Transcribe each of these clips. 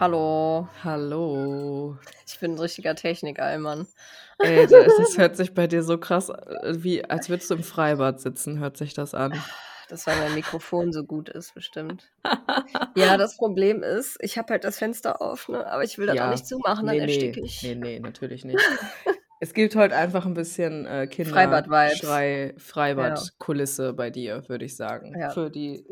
Hallo. Hallo. Ich bin 'n richtiger Technik-Allmann. Ey, das das hört sich bei dir so krass äh, wie als würdest du im Freibad sitzen, hört sich das an. Das, weil mein Mikrofon so gut ist bestimmt. Ja, das Problem ist, ich habe halt das Fenster auf, ne, aber ich will das auch Ja. nicht zumachen, dann Ne, ne. ersticke ich. Ne, ne, natürlich nicht. Es gibt heute einfach 'n bisschen, äh, Freibad-Vibes. Kinderschrei Ja. Freibad-Kulisse bei dir, würde ich sagen, Ja. für die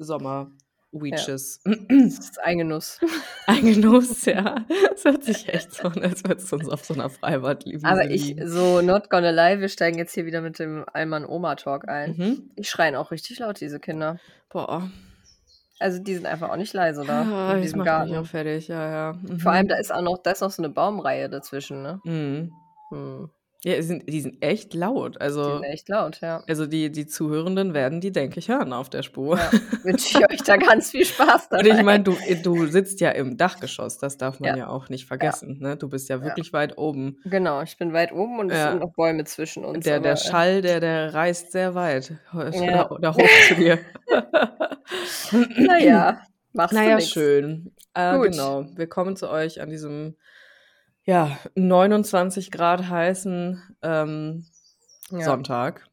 Ja. Sommer-Weeches. Das ist ein Genuss. Ein Genuss, ja. Es hört sich echt so an, als würdest du uns auf so 'ner Freibad-Wiese Aber ich so not gonna lie, wir steigen jetzt hier wieder mit dem Allmann-Oma-Talk ein. Mhm. Die schreien auch richtig laut, diese Kinder. Boah. Also, die sind einfach auch nicht leise da Ah, in das diesem macht mich auch Garten. fertig, ja, ja. Vor allem, Mhm. da ist auch noch da ist noch so 'ne Baumreihe dazwischen, ne? Mhm. Mhm. Ja, die sind die sind echt laut. Die Also sind echt laut, ja. also die die Zuhörenden werden die, denke ich, hören auf der Spur. Ja, wünsche ich euch da ganz viel Spaß Und ich dabei. meine, du du sitzt ja im Dachgeschoss, das darf man Ja. ja auch nicht Ja. vergessen, ne? Du bist ja Ja. wirklich weit oben. Genau, ich bin weit oben und es sind Ja. noch Bäume zwischen uns, Der der aber, äh Schall, der der reist sehr weit Ja. oder oder hoch zu dir. Na ja, machst Na du ja, nix. schön. Äh, Gut. genau. Wir kommen zu euch an diesem, ja, 29 Grad heißen, ähm, Ja. Sonntag.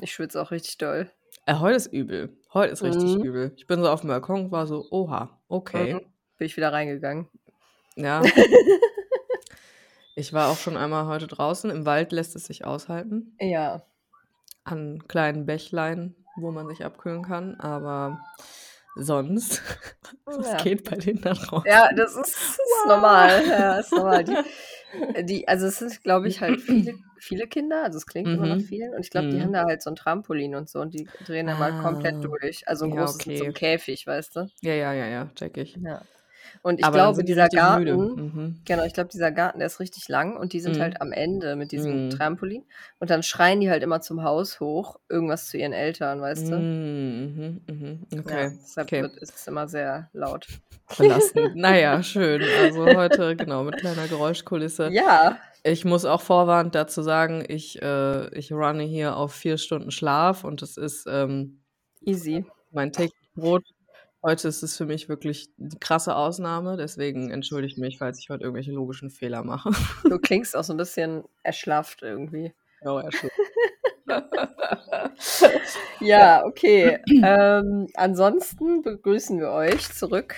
Ich schwitze auch richtig doll. Äh, heute ist übel. Heute ist richtig Mhm. übel. Ich bin so auf'm Balkon, war so: „Oha, okay.“ Mhm. Bin ich wieder reingegangen. Ja. Ich war auch schon einmal heute draußen. Im Wald lässt es sich aushalten. Ja. An kleinen Bächlein, wo man sich abkühlen kann, aber sonst was Ja. geht bei denen da draußen? Ja, das ist ist normal. Ja, ist normal. Die die also, es sind, glaube ich, halt viele viele Kinder, also, es klingt immer nach Mhm. vielen und ich glaube, die Mhm. haben da halt so 'n Trampolin und so und die drehen da mal komplett Ah. durch. Also, 'n Ja, großes mit so okay. Käfig, weißt du? Ja, ja, ja, ja, checke ich. Ja. Und ich Aber glaube, dieser. Garten Mhm. genau, ich glaube, dieser Garten, der ist richtig lang und die sind Mhm. halt am Ende mit diesem Mhm. Trampolin und dann schreien die halt immer zum Haus hoch, irgendwas zu ihren Eltern, weißt du? Mhm, mhm, mhm. Ja, Okay, deshalb okay. wird ist es immer sehr laut. Belastend. Na ja, schön. Also, heute genau, mit kleiner Geräuschkulisse. Ja. Ich muss auch vorwarnend dazu sagen, ich äh, ich runne hier auf 4 Stunden Schlaf und das ist, ähm, Easy. mein tägliches Brot. Heute ist es für mich wirklich die krasse Ausnahme, deswegen entschuldigt mich, falls ich heute irgendwelche logischen Fehler mache. Du klingst auch so 'n bisschen erschlafft irgendwie. Oh, ja, schon. Ja, okay. Ähm, ansonsten begrüßen wir euch zurück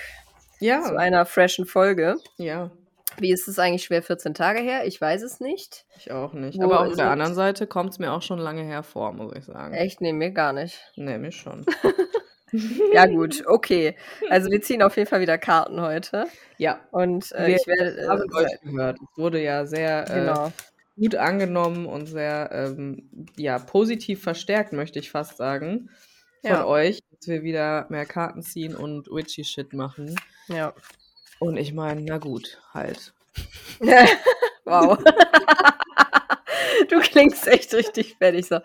zu Ja. einer freshen Folge. Ja. Wie ist es eigentlich schwer 14 Tage her? Ich weiß es nicht. Ich auch nicht. Wo Aber auf der es? anderen Seite kommt's mir auch schon lange hervor, muss ich sagen. Echt? Ne, mir gar nicht. Ne, mir schon. Ja gut, okay. Also, wir ziehen auf jeden Fall wieder Karten heute Ja. und, äh, Wir ich werde, haben äh, euch seit gehört. Es wurde ja sehr, äh, Genau. gut angenommen und sehr, ähm, ja, positiv verstärkt, möchte ich fast sagen, von Ja. euch, dass wir wieder mehr Karten ziehen und witchy Shit machen. Ja. Und ich meine, na gut, halt. Wow. Du klingst echt richtig fertig so.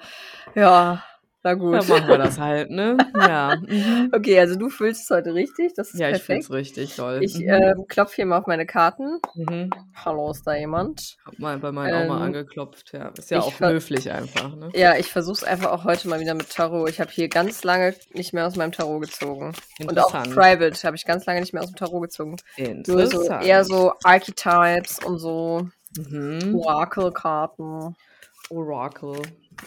Ja, na gut. Dann machen wir das halt, ne? Ja. Mhm. Okay, also, du fühlst es heute richtig, das ist Ja, ich fühle es perfekt. richtig doll. Ich, Mhm. ähm, klopfe hier mal auf meine Karten. Mhm. Hallo, ist da jemand? Habe mal bei meiner Oma Ähm, angeklopft, ja. Ist ja auch höflich einfach, ne? Ja, ich versuche es einfach auch heute mal wieder mit Tarot. Ich habe hier ganz lange nicht mehr aus meinem Tarot gezogen. Und auch Interessant. Private habe ich ganz lange nicht mehr aus dem Tarot gezogen. Nur so Interessant. eher so Archetypes und so Mhm. Oracle-Karten. Oracle.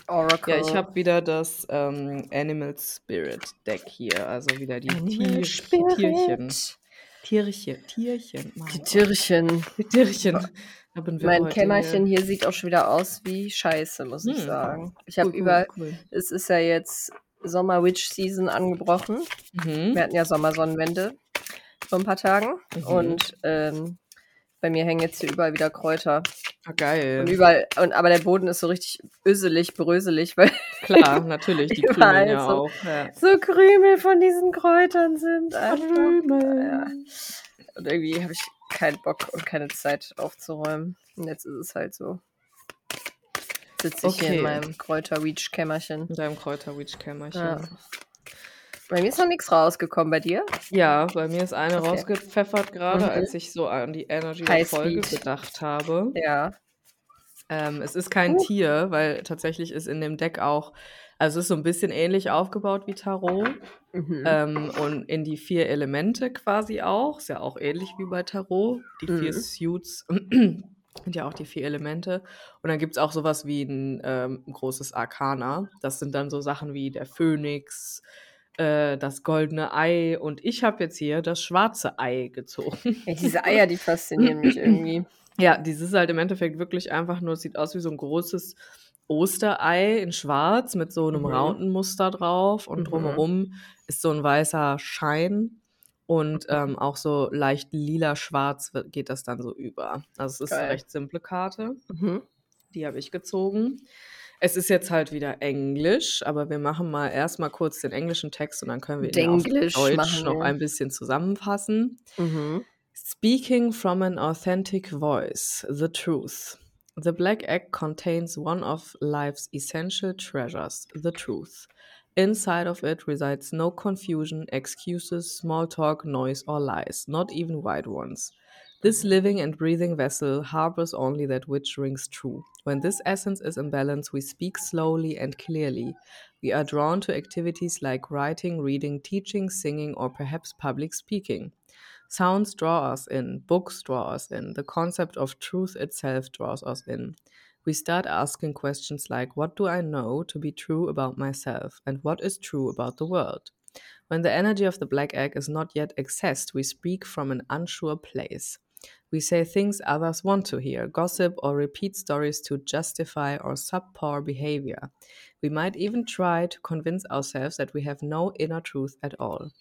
Oracle. Ja, ich habe wieder das, ähm, Animal Spirit Deck hier, also wieder die Tier Tierchen. Spirit. Tierchen, Tierchen, Die Mann. Tierchen. Die Tierchen. Wir Mein Kämmerchen hier. hier sieht auch schon wieder aus wie Scheiße, muss ich Hm. sagen. Ich habe Cool, überall cool. es ist ja jetzt Sommer-Witch-Season angebrochen. Mhm. Wir hatten ja Sommersonnenwende vor 'n paar Tagen Mhm. und, ähm, bei mir hängen jetzt hier überall wieder Kräuter. Ah, Und geil. überall und aber der Boden ist so richtig öselig, bröselig, weil Klar, natürlich, die krümeln ja so auch, ja. so Krümel von diesen Kräutern sind einfach. Ja. Krümel. Und irgendwie habe ich keinen Bock und keine Zeit aufzuräumen. Und jetzt ist es halt so. Sitze ich hier in Okay. meinem Kräuter-Reach-Kämmerchen. In deinem Kräuter-Witch-Kämmerchen. Ja. Bei mir ist noch nichts rausgekommen. Bei dir? Ja, bei mir ist eine Okay. rausgepfeffert gerade, Mhm. als ich so an die Energy der High Folge Speed. gedacht habe. Ja. Ähm, es ist kein Uh. Tier, weil tatsächlich ist in dem Deck auch also, es ist so 'n bisschen ähnlich aufgebaut wie Tarot, Mhm. ähm, und in die 4 Elemente quasi auch. Ist ja auch ähnlich wie bei Tarot. Die 4 Mhm. Suits sind ja auch die 4 Elemente. Und dann gibt's auch so was wie 'n, ähm, großes Arkana. Das sind dann so Sachen wie der Phönix, äh, das goldene Ei und ich habe jetzt hier das schwarze Ei gezogen. Ja, diese Eier, die faszinieren mich irgendwie. Ja, dieses ist halt im Endeffekt wirklich einfach nur es sieht aus wie so 'n großes Osterei in schwarz mit so 'nem Mhm. Rautenmuster drauf und Mhm. drumherum ist so 'n weißer Schein und, ähm, auch so leicht lila-schwarz geht das dann so über. Also, es ist Geil. recht simple Karte. Mhm. Die habe ich gezogen. Es ist jetzt halt wieder Englisch, aber wir machen mal erst mal kurz den englischen Text und dann können wir ihn ja auf Deutsch noch ein bisschen zusammenfassen. Mhm. Speaking from an authentic voice, the truth. The black egg contains one of life's essential treasures, the truth. Inside of it resides no confusion, excuses, small talk, noise, or lies, not even white ones. This living and breathing vessel harbors only that which rings true. When this essence is in balance, we speak slowly and clearly. We are drawn to activities like writing, reading, teaching, singing, or perhaps public speaking. Sounds draw us in, books draw us in, the concept of truth itself draws us in. We start asking questions like What do I know to be true about myself? And what is true about the world? When the energy of the black egg is not yet accessed, we speak from an unsure place. We say things others want to hear, gossip, or repeat stories to justify or subpar behavior. We might even try to convince ourselves that we have no inner truth at all.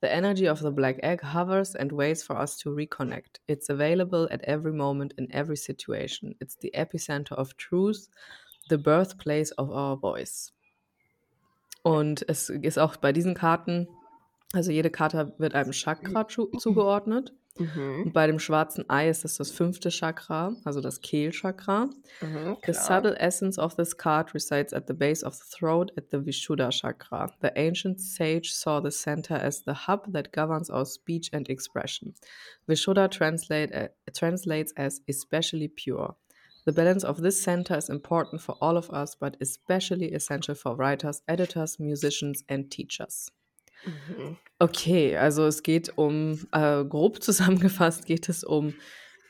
The energy of the black egg hovers and waits for us to reconnect. It's available at every moment in every situation. It's the epicenter of truth, the birthplace of our voice. Und es ist auch bei diesen Karten also, jede Karte wird einem Chakra zu zugeordnet. Mhm. Und bei dem schwarzen Ei ist das das 5. Chakra, also das Kehlchakra. Mhm, The subtle essence of this card resides at the base of the throat at the Vishuddha chakra. The ancient sage saw the center as the hub that governs our speech and expression. Vishuddha translate, uh, translates as especially pure. The balance of this center is important for all of us, but especially essential for writers, editors, musicians, and teachers. Mhm. Okay, also es geht um, äh, grob zusammengefasst geht es um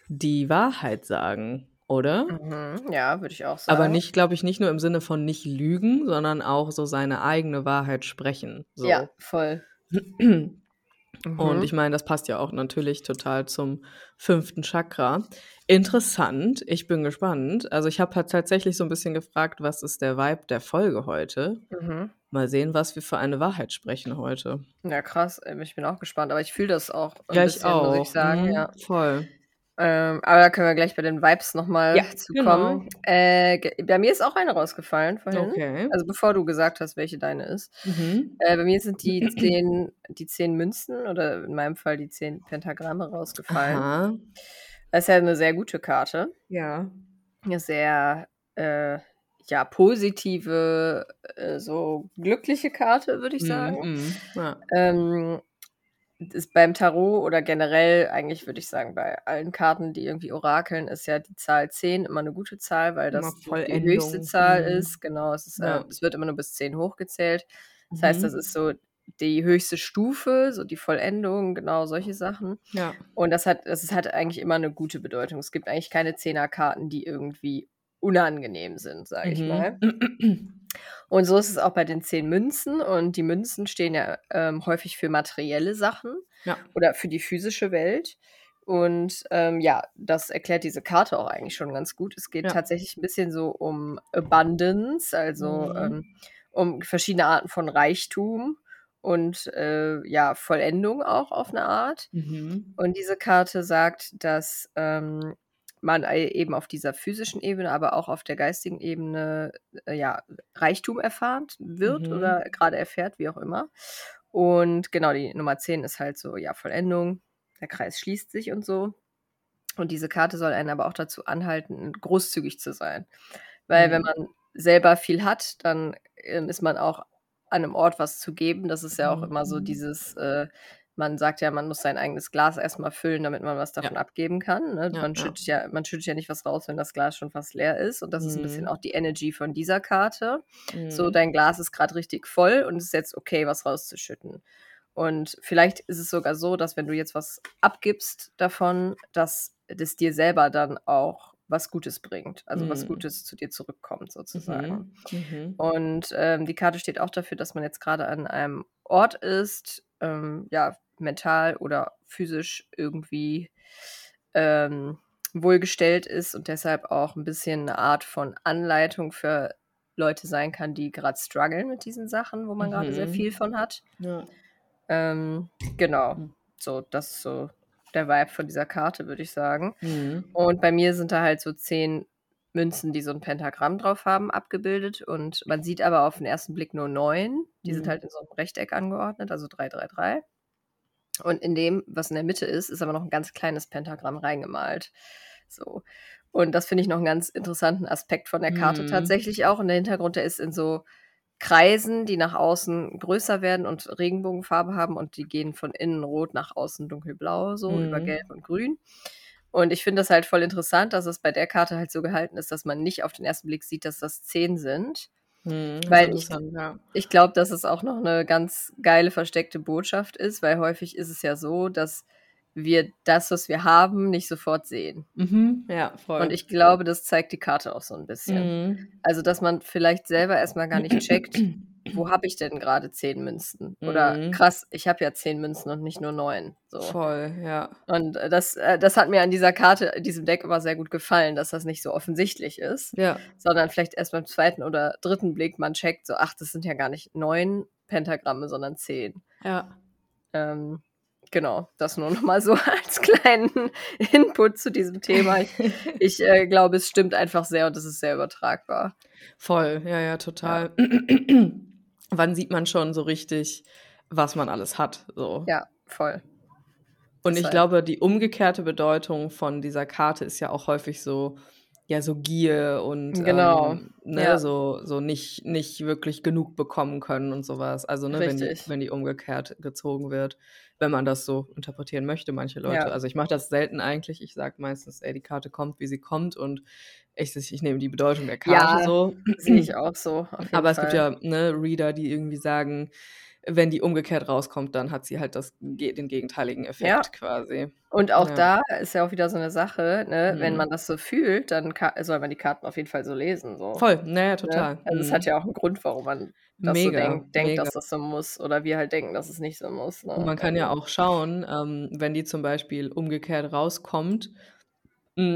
die Wahrheit sagen, oder? Mhm. Ja, würde ich auch sagen. Aber nicht glaube ich, nicht nur im Sinne von nicht lügen, sondern auch so seine eigene Wahrheit sprechen, so. Ja, voll. Und Mhm. ich meine, das passt ja auch natürlich total zum 5. Chakra. Interessant, ich bin gespannt. Also, ich habe halt tatsächlich so 'n bisschen gefragt, was ist der Vibe der Folge heute? Mhm. Mal sehen, was wir für eine Wahrheit sprechen heute. Ja, krass. Ähm, ich bin auch gespannt, aber ich fühle das auch 'n Ja, ich bisschen, muss ich auch. sagen, Mhm, ja. voll. Ähm, aber da können wir gleich bei den Vibes noch mal Ja, zu genau. Äh, bei mir ist auch eine rausgefallen vorhin. Okay. Also, bevor du gesagt hast, welche deine ist. Mhm. Äh, bei mir sind die 10 die 10 Münzen oder in meinem Fall die 10 Pentagramme rausgefallen. Aha. Das ist ja 'ne sehr gute Karte. Ja. 'Ne sehr, äh, ja, positive, äh, so glückliche Karte, würde ich Mhm, sagen. mhm, ja. Ähm, ist beim Tarot oder generell eigentlich würde ich sagen, bei allen Karten, die irgendwie orakeln, ist ja die Zahl 10 immer 'ne gute Zahl, weil das die höchste. Zahl Mhm. ist. Genau, es ist, äh Ja. es wird immer nur bis 10 hochgezählt. Das heißt, das Mhm. ist so die höchste Stufe, so die Vollendung, genau solche Sachen. Ja. Und das hat das hat eigentlich immer 'ne gute Bedeutung. Es gibt eigentlich keine Zehnerkarten, die irgendwie unangenehm sind, sage ich mal. Mhm. Und so ist es auch bei den 10 Münzen und die Münzen stehen ja, ähm, häufig für materielle Sachen Ja. oder für die physische Welt. Und, ähm, ja, das erklärt diese Karte auch eigentlich schon ganz gut. Es geht Ja. tatsächlich 'n bisschen so um Abundance, also, Mhm. ähm, um verschiedene Arten von Reichtum und, äh, ja, Vollendung auch auf 'ne Art. Mhm. Und diese Karte sagt, dass, ähm, man eben auf dieser physischen Ebene, aber auch auf der geistigen Ebene, äh, ja, Reichtum erfahrt wird Mhm. oder grade erfährt, wie auch immer. Und genau, die Nummer 10 ist halt so, ja, Vollendung, der Kreis schließt sich und so. Und diese Karte soll einen aber auch dazu anhalten, großzügig zu sein. Weil wenn Mhm. man selber viel hat, dann, ähm, ist man auch an einem Ort was zu geben. Das ist ja auch immer so Mhm. dieses, äh man sagt ja, man muss sein eigenes Glas erst mal füllen, damit man was Ja. davon abgeben kann, ne? Ja, Man ja. schüttet ja man schüttet ja nicht was raus, wenn das Glas schon fast leer ist und das ist 'n bisschen Mhm. auch die Energy von dieser Karte. So, Mhm. dein Glas ist grad richtig voll und es ist jetzt okay, was rauszuschütten. Und vielleicht ist es sogar so, dass wenn du jetzt was abgibst davon, dass das dir selber dann auch was Gutes bringt, also was Mhm. Gutes zu dir zurückkommt sozusagen. Mhm. Mhm. Und, ähm, die Karte steht auch dafür, dass man jetzt grade an einem Ort ist, ähm, ja, mental oder physisch irgendwie, ähm, wohlgestellt ist und deshalb auch 'n bisschen 'ne Art von Anleitung für Leute sein kann, die grad struggeln mit diesen Sachen, wo man grade sehr viel Mhm. von hat. Ja. Ähm, genau. Mhm. So, das ist so der Vibe von dieser Karte, würde ich sagen. Mhm. Und bei mir sind da halt so 10 Münzen, die so 'n Pentagramm drauf haben, abgebildet und man sieht aber auf 'n ersten Blick nur 9. Die sind Mhm. halt in so 'nem Rechteck angeordnet, also 3, 3, 3. Und in dem, was in der Mitte ist, ist aber noch 'n ganz kleines Pentagramm reingemalt. So. Und das finde ich noch 'n ganz interessanten Aspekt von der Karte Mhm. tatsächlich auch. Und der Hintergrund, der ist in so Kreisen, die nach außen größer werden und Regenbogenfarbe haben und die gehen von innen rot nach außen dunkelblau so über Mhm. Gelb und Grün. Und ich finde das halt voll interessant, dass es bei der Karte halt so gehalten ist, dass man nicht auf den ersten Blick sieht, dass das 10 sind. Ist Weil ich ja. ich glaube, dass es auch noch 'ne ganz geile versteckte Botschaft ist, weil häufig ist es ja so, dass wir das, was wir haben, nicht sofort sehen. Mhm. Ja, Und voll. ich glaube, das zeigt die Karte auch so 'n bisschen. Mhm. Also, dass man vielleicht selber erst mal gar nicht checkt: „Wo habe ich denn grade 10 Münzen?“ Oder: Mhm. „Krass, ich habe ja 10 Münzen und nicht nur 9“, so. Voll, ja. Und, äh, das äh, das hat mir an dieser Karte diesem Deck immer sehr gut gefallen, dass das nicht so offensichtlich ist, Ja. sondern vielleicht erst beim 2. oder 3. Blick man checkt so: „Ach, das sind ja gar nicht 9 Pentagramme, sondern 10.“ Ja. Ähm, genau, das nur noch mal so als kleinen Input zu diesem Thema. Ich ich, äh, glaube, es stimmt einfach sehr und es ist sehr übertragbar. Voll, ja, ja, Ja. Wann sieht man schon so richtig, was man alles hat, so? Ja, voll. Und ich glaube, die umgekehrte Bedeutung von dieser Karte ist ja auch häufig so ja, so Gier und, Genau, ähm, ne, ja. so so nicht nicht wirklich genug bekommen können und so was. Also, ne, wenn die wenn die umgekehrt gezogen wird, wenn man das so interpretieren möchte, manche Leute. Ja. Also, ich mache das selten eigentlich. Ich sage meistens: „Ey, die Karte kommt, wie sie kommt“, und ich ich nehme die Bedeutung der Karte Ja, so. sehe ich auch so, Aber es gibt Fall. ja, ne, Reader, die irgendwie sagen, wenn die umgekehrt rauskommt, dann hat sie halt das den gegenteiligen Ja. Effekt quasi. Und auch Ja. da ist ja auch wieder so ne Sache, ne, wenn Mhm. man das so fühlt, dann soll man die Karten auf jeden Fall so lesen, so. Voll, na ja, Ne? total. Also, es hat Mhm. ja auch 'n Grund, warum man das so Mega, denkt mega. dass das so muss oder wir halt denken, dass es nicht so muss, Und ne? man kann ja Also auch schauen, ähm, wenn die zum Beispiel umgekehrt rauskommt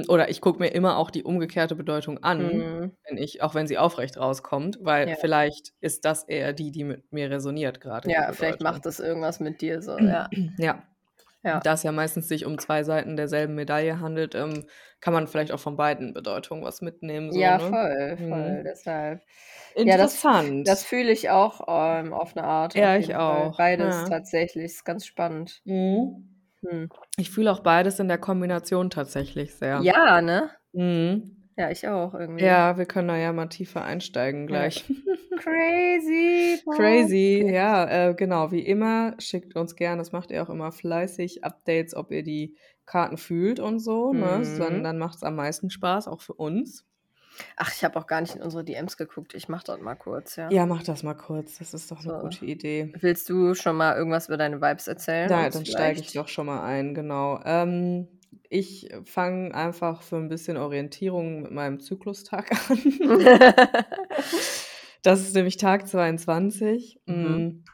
oder ich gucke mir immer auch die umgekehrte Bedeutung an, Mhm. wenn ich auch wenn sie aufrecht rauskommt, weil Ja. vielleicht ist das eher die, die mit mir resoniert grade, die Ja, vielleicht macht das irgendwas mit dir so, ja. Ja. Ja. Da es ja meistens sich um 2 Seiten derselben Medaille handelt, ähm, kann man vielleicht auch von beiden Bedeutungen was mitnehmen so, Ja, ne? voll, voll, Mhm. deshalb. Ja, das Interessant. das fühle ich auch, ähm, auf 'ne Art Ja, ich jeden Fall. auch. Beides tatsächlich, ist ganz spannend. Mhm. Mhm. Ich fühle auch beides in der Kombination tatsächlich sehr. Ja, ne? Mhm. Ja, ich auch irgendwie. Ja, wir können da ja mal tiefer einsteigen Ja. gleich. Crazy, Crazy, okay. ja, äh, genau, wie immer, schickt uns gern das macht ihr auch immer fleißig, Updates, ob ihr die Karten fühlt und so, ne? Dann Mhm. dann macht's am meisten Spaß, auch für uns. Ach, ich habe auch gar nicht in unsere DMs geguckt. Ich mache das mal kurz, ja. Ja, mach das mal kurz. Das ist doch So. gute Idee. Willst du schon mal irgendwas über deine Vibes erzählen uns dann steige ich doch schon mal ein, genau. Ähm, ich fange einfach für 'n bisschen Orientierung mit meinem Zyklustag an. Das ist nämlich Tag 22. Mhm.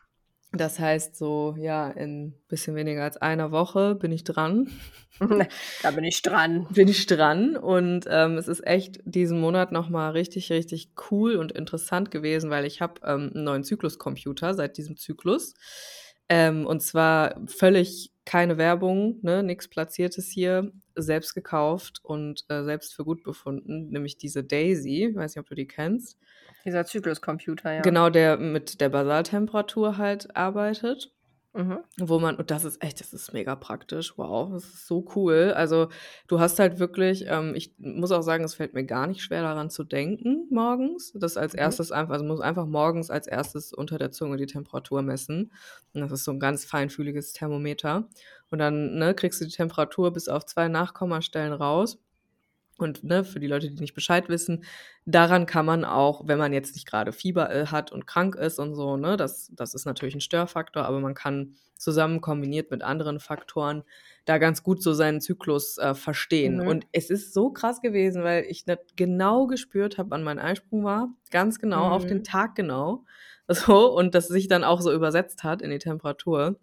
Das heißt so, ja, in bisschen weniger als einer Woche bin ich dran. Da bin ich dran. Bin ich dran und, ähm, es ist echt diesen Monat noch mal richtig, richtig cool und interessant gewesen, weil ich habe, ähm, 'n neuen Zykluscomputer seit diesem Zyklus. Ähm, und zwar völlig keine Werbung, ne, nix Platziertes hier, selbst gekauft und, äh, selbst für gut befunden, nämlich diese Daisy. Weiß nicht, ob du die kennst? Dieser Zykluscomputer, ja. Genau, der mit der Basaltemperatur halt arbeitet. Mhm. Wo man und das ist echt das ist mega praktisch. Wow, das ist so cool. Also, du hast halt wirklich ähm, ich muss auch sagen, es fällt mir gar nicht schwer, daran zu denken morgens. Das als Mhm. erstes einfach also, muss einfach morgens als erstes unter der Zunge die Temperatur messen. Und das ist so 'n ganz feinfühliges Thermometer. Und dann, ne, kriegst du die Temperatur bis auf 2 Nachkommastellen raus. Und, ne, für die Leute, die nicht Bescheid wissen, daran kann man auch, wenn man jetzt nicht grade Fieber, äh, hat und krank ist und so, ne, das das ist natürlich 'n Störfaktor, aber man kann zusammen kombiniert mit anderen Faktoren da ganz gut so seinen Zyklus, äh, verstehen. Mhm. Und es ist so krass gewesen, weil ich ne genau gespürt habe, wann mein Eisprung war, ganz genau, auf den Mhm. Tag genau, so und das sich dann auch so übersetzt hat in die Temperatur.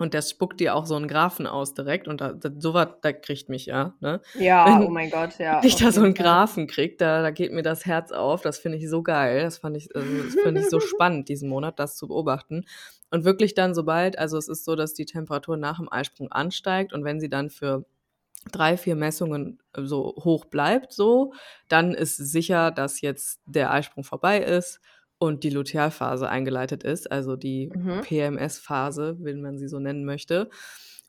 Und der spuckt dir auch so 'n Graphen aus direkt und da da so was da kriegt mich ja, ne? Ja, oh Wenn mein Gott, ja, ich auf da so jeden 'n Fall. Graphen kriege, da da geht mir das Herz auf. Das finde ich so geil. Das fand ich also, das finde ich so spannend diesen Monat, das zu beobachten. Und wirklich dann, sobald also, es ist so, dass die Temperatur nach dem Eisprung ansteigt und wenn sie dann für 3, 4 Messungen so hoch bleibt so, dann ist sicher, dass jetzt der Eisprung vorbei ist und die Lutealphase eingeleitet ist, also, die Mhm. PMS-Phase, wenn man sie so nennen möchte.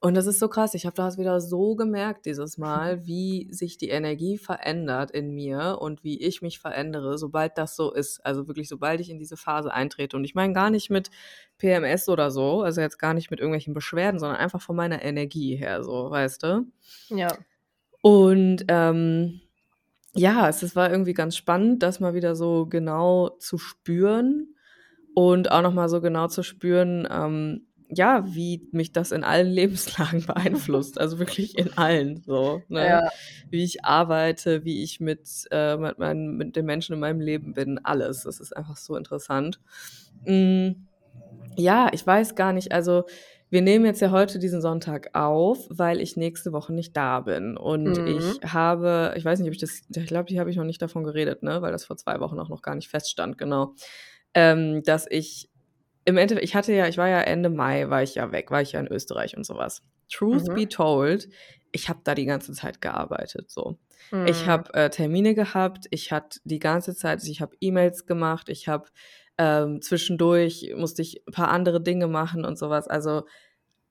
Und das ist so krass. Ich habe das wieder so gemerkt dieses Mal, wie sich die Energie verändert in mir und wie ich mich verändere, sobald das so ist. Also, wirklich, sobald ich in diese Phase eintrete. Und ich meine gar nicht mit PMS oder so, also, jetzt gar nicht mit irgendwelchen Beschwerden, sondern einfach von meiner Energie her so, weißt du? Ja. Und, ähm, ja, es es war irgendwie ganz spannend, das mal wieder so genau zu spüren und auch noch mal so genau zu spüren, ähm, ja, wie mich das in allen Lebenslagen beeinflusst, also, wirklich in allen so, ne? Ja. Wie ich arbeite, wie ich mit äh, mit meinen mit den Menschen in meinem Leben bin, alles. Das ist einfach so interessant. Hm, ja, ich weiß gar nicht also, wir nehmen jetzt ja heute diesen Sonntag auf, weil ich nächste Woche nicht da bin. Und Mhm. ich habe ich weiß nicht, ob ich das ich glaube, hier habe ich noch nicht davon geredet, ne, weil das vor 2 Wochen auch noch gar nicht feststand, genau. Ähm, dass ich im Endeffekt ich hatte ja ich war ja Ende Mai war ich ja weg, war ich ja in Österreich und so was. Truth Mhm. be told, ich habe da die ganze Zeit gearbeitet so. Ich Mhm. habe, äh, Termine gehabt, ich hatte die ganze Zeit ich habe E-Mails gemacht, ich habe ähm, zwischendurch musste ich 'n paar andere Dinge machen und so was. Also,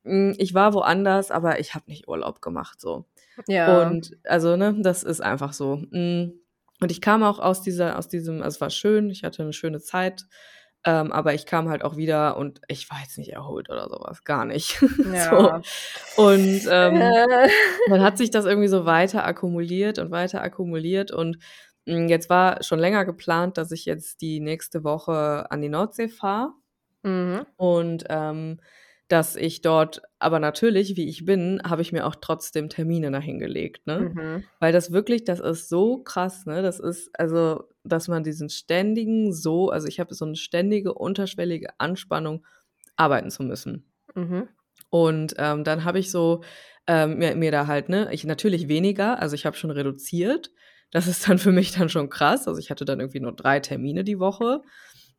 ich war woanders, aber ich habe nicht Urlaub gemacht so. Ja. Und also, ne, das ist einfach so. Hm, und ich kam auch aus dieser aus diesem also, es war schön, ich hatte 'ne schöne Zeit, ähm, aber ich kam halt auch wieder und ich war jetzt nicht erholt oder so was, gar nicht. Ja. So. Und, ähm, Äh. dann hat sich das irgendwie so weiter akkumuliert und weiter akkumuliert und, hm, jetzt war schon länger geplant, dass ich jetzt die nächste Woche an die Nordsee fahre. Mhm. Und, ähm, dass ich dort aber natürlich, wie ich bin, habe ich mir auch trotzdem Termine dahin gelegt, ne? Mhm. Weil das wirklich das ist so krass, ne? Das ist also, dass man diesen ständigen so also, ich habe so 'ne ständige unterschwellige Anspannung, arbeiten zu müssen. Mhm. Und, ähm, dann habe ich so, ähm, mir mir da halt, ne ich natürlich weniger, also, ich habe schon reduziert. Das ist dann für mich dann schon krass. Also, ich hatte dann irgendwie nur 3 Termine die Woche.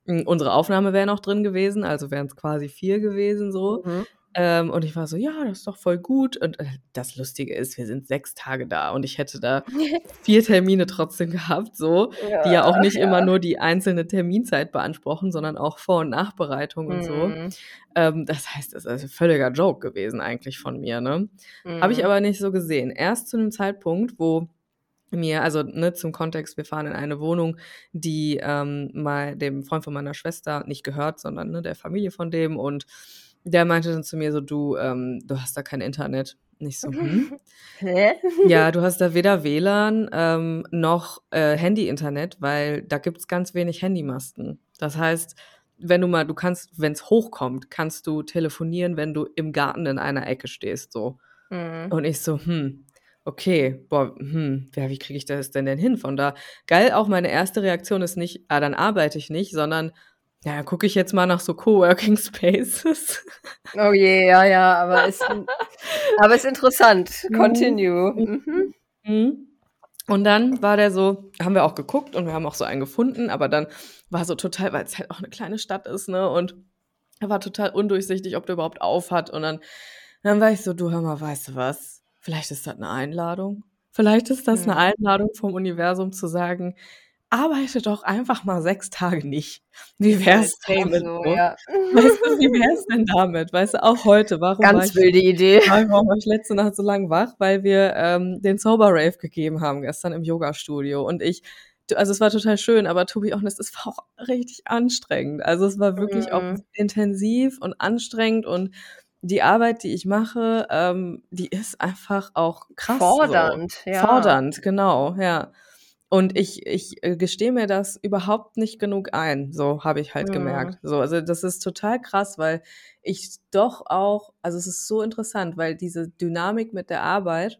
Hm, unsere Aufnahme wäre noch drin gewesen, also, wären's quasi 4 gewesen so. Mhm. Ähm, und ich war so: „Ja, das ist doch voll gut.“ Und, äh, das Lustige ist, wir sind 6 Tage da und ich hätte da 4 Termine trotzdem gehabt so, die ja auch Ja, nicht immer ja. nur die einzelne Terminzeit beanspruchen, sondern auch Vor und Nachbereitung und so. Mhm. Ähm, das heißt, das ist völliger Joke gewesen eigentlich von mir, ne? Habe ich Mhm. aber nicht so gesehen. Erst zu 'nem Zeitpunkt, wo mir also, ne, zum Kontext, wir fahren in eine Wohnung, die, ähm, mei dem Freund von meiner Schwester nicht gehört, sondern, ne, der Familie von dem und der meinte dann zu mir so: „Du, ähm, du hast da kein Internet.“ Und ich so: „Hm?“ Hä? Ja, du hast da weder WLAN, ähm, noch, äh, Handy-Internet, weil da gibt's ganz wenig Handymasten. Das heißt, wenn du mal du kannst wenn's hochkommt, kannst du telefonieren, wenn du im Garten in einer Ecke stehst so. Mhm. Und ich so: „Hm, okay, boah, hm, ja, wie kriege ich das denn denn hin von da?“ Geil auch meine erste Reaktion ist nicht: „Ah, dann arbeite ich nicht“, sondern: „Ja, gucke ich jetzt mal nach so Coworking Spaces.“ Oh je, ja, ja, aber ist aber ist interessant. Mhm. Continue. Mhm. Mhm. Und dann war der so haben wir auch geguckt und wir haben auch so einen gefunden, aber dann war so total weil's halt auch 'ne kleine Stadt ist, ne, und er war total undurchsichtig, ob der überhaupt auf hat. Und dann dann war ich so: „Du, hör mal, weißt du was? Vielleicht ist das 'ne Einladung. Vielleicht ist das 'ne Mhm. Einladung vom Universum zu sagen: arbeite doch einfach mal sechs Tage nicht. Wie wär's damit? so, so? ja. Weißt du, wie wär's denn damit? Weißt du, auch heute, warum war Ganz ich, wilde Idee. warum war ich letzte Nacht so lang wach? Weil wir ähm, den Sober Rave gegeben haben gestern im Yoga-Studio und ich also es war total schön, aber to be honest, es war auch richtig anstrengend. Also es war wirklich auch Mhm. intensiv und anstrengend und die Arbeit, die ich mache, ähm, die ist einfach auch krass. Fordernd, so. ja. Fordernd, genau, ja. Und ich, ich äh, gestehe mir das überhaupt nicht genug ein, so habe ich halt Mhm. gemerkt. So, also das ist total krass, weil ich doch auch, also es ist so interessant, weil diese Dynamik mit der Arbeit,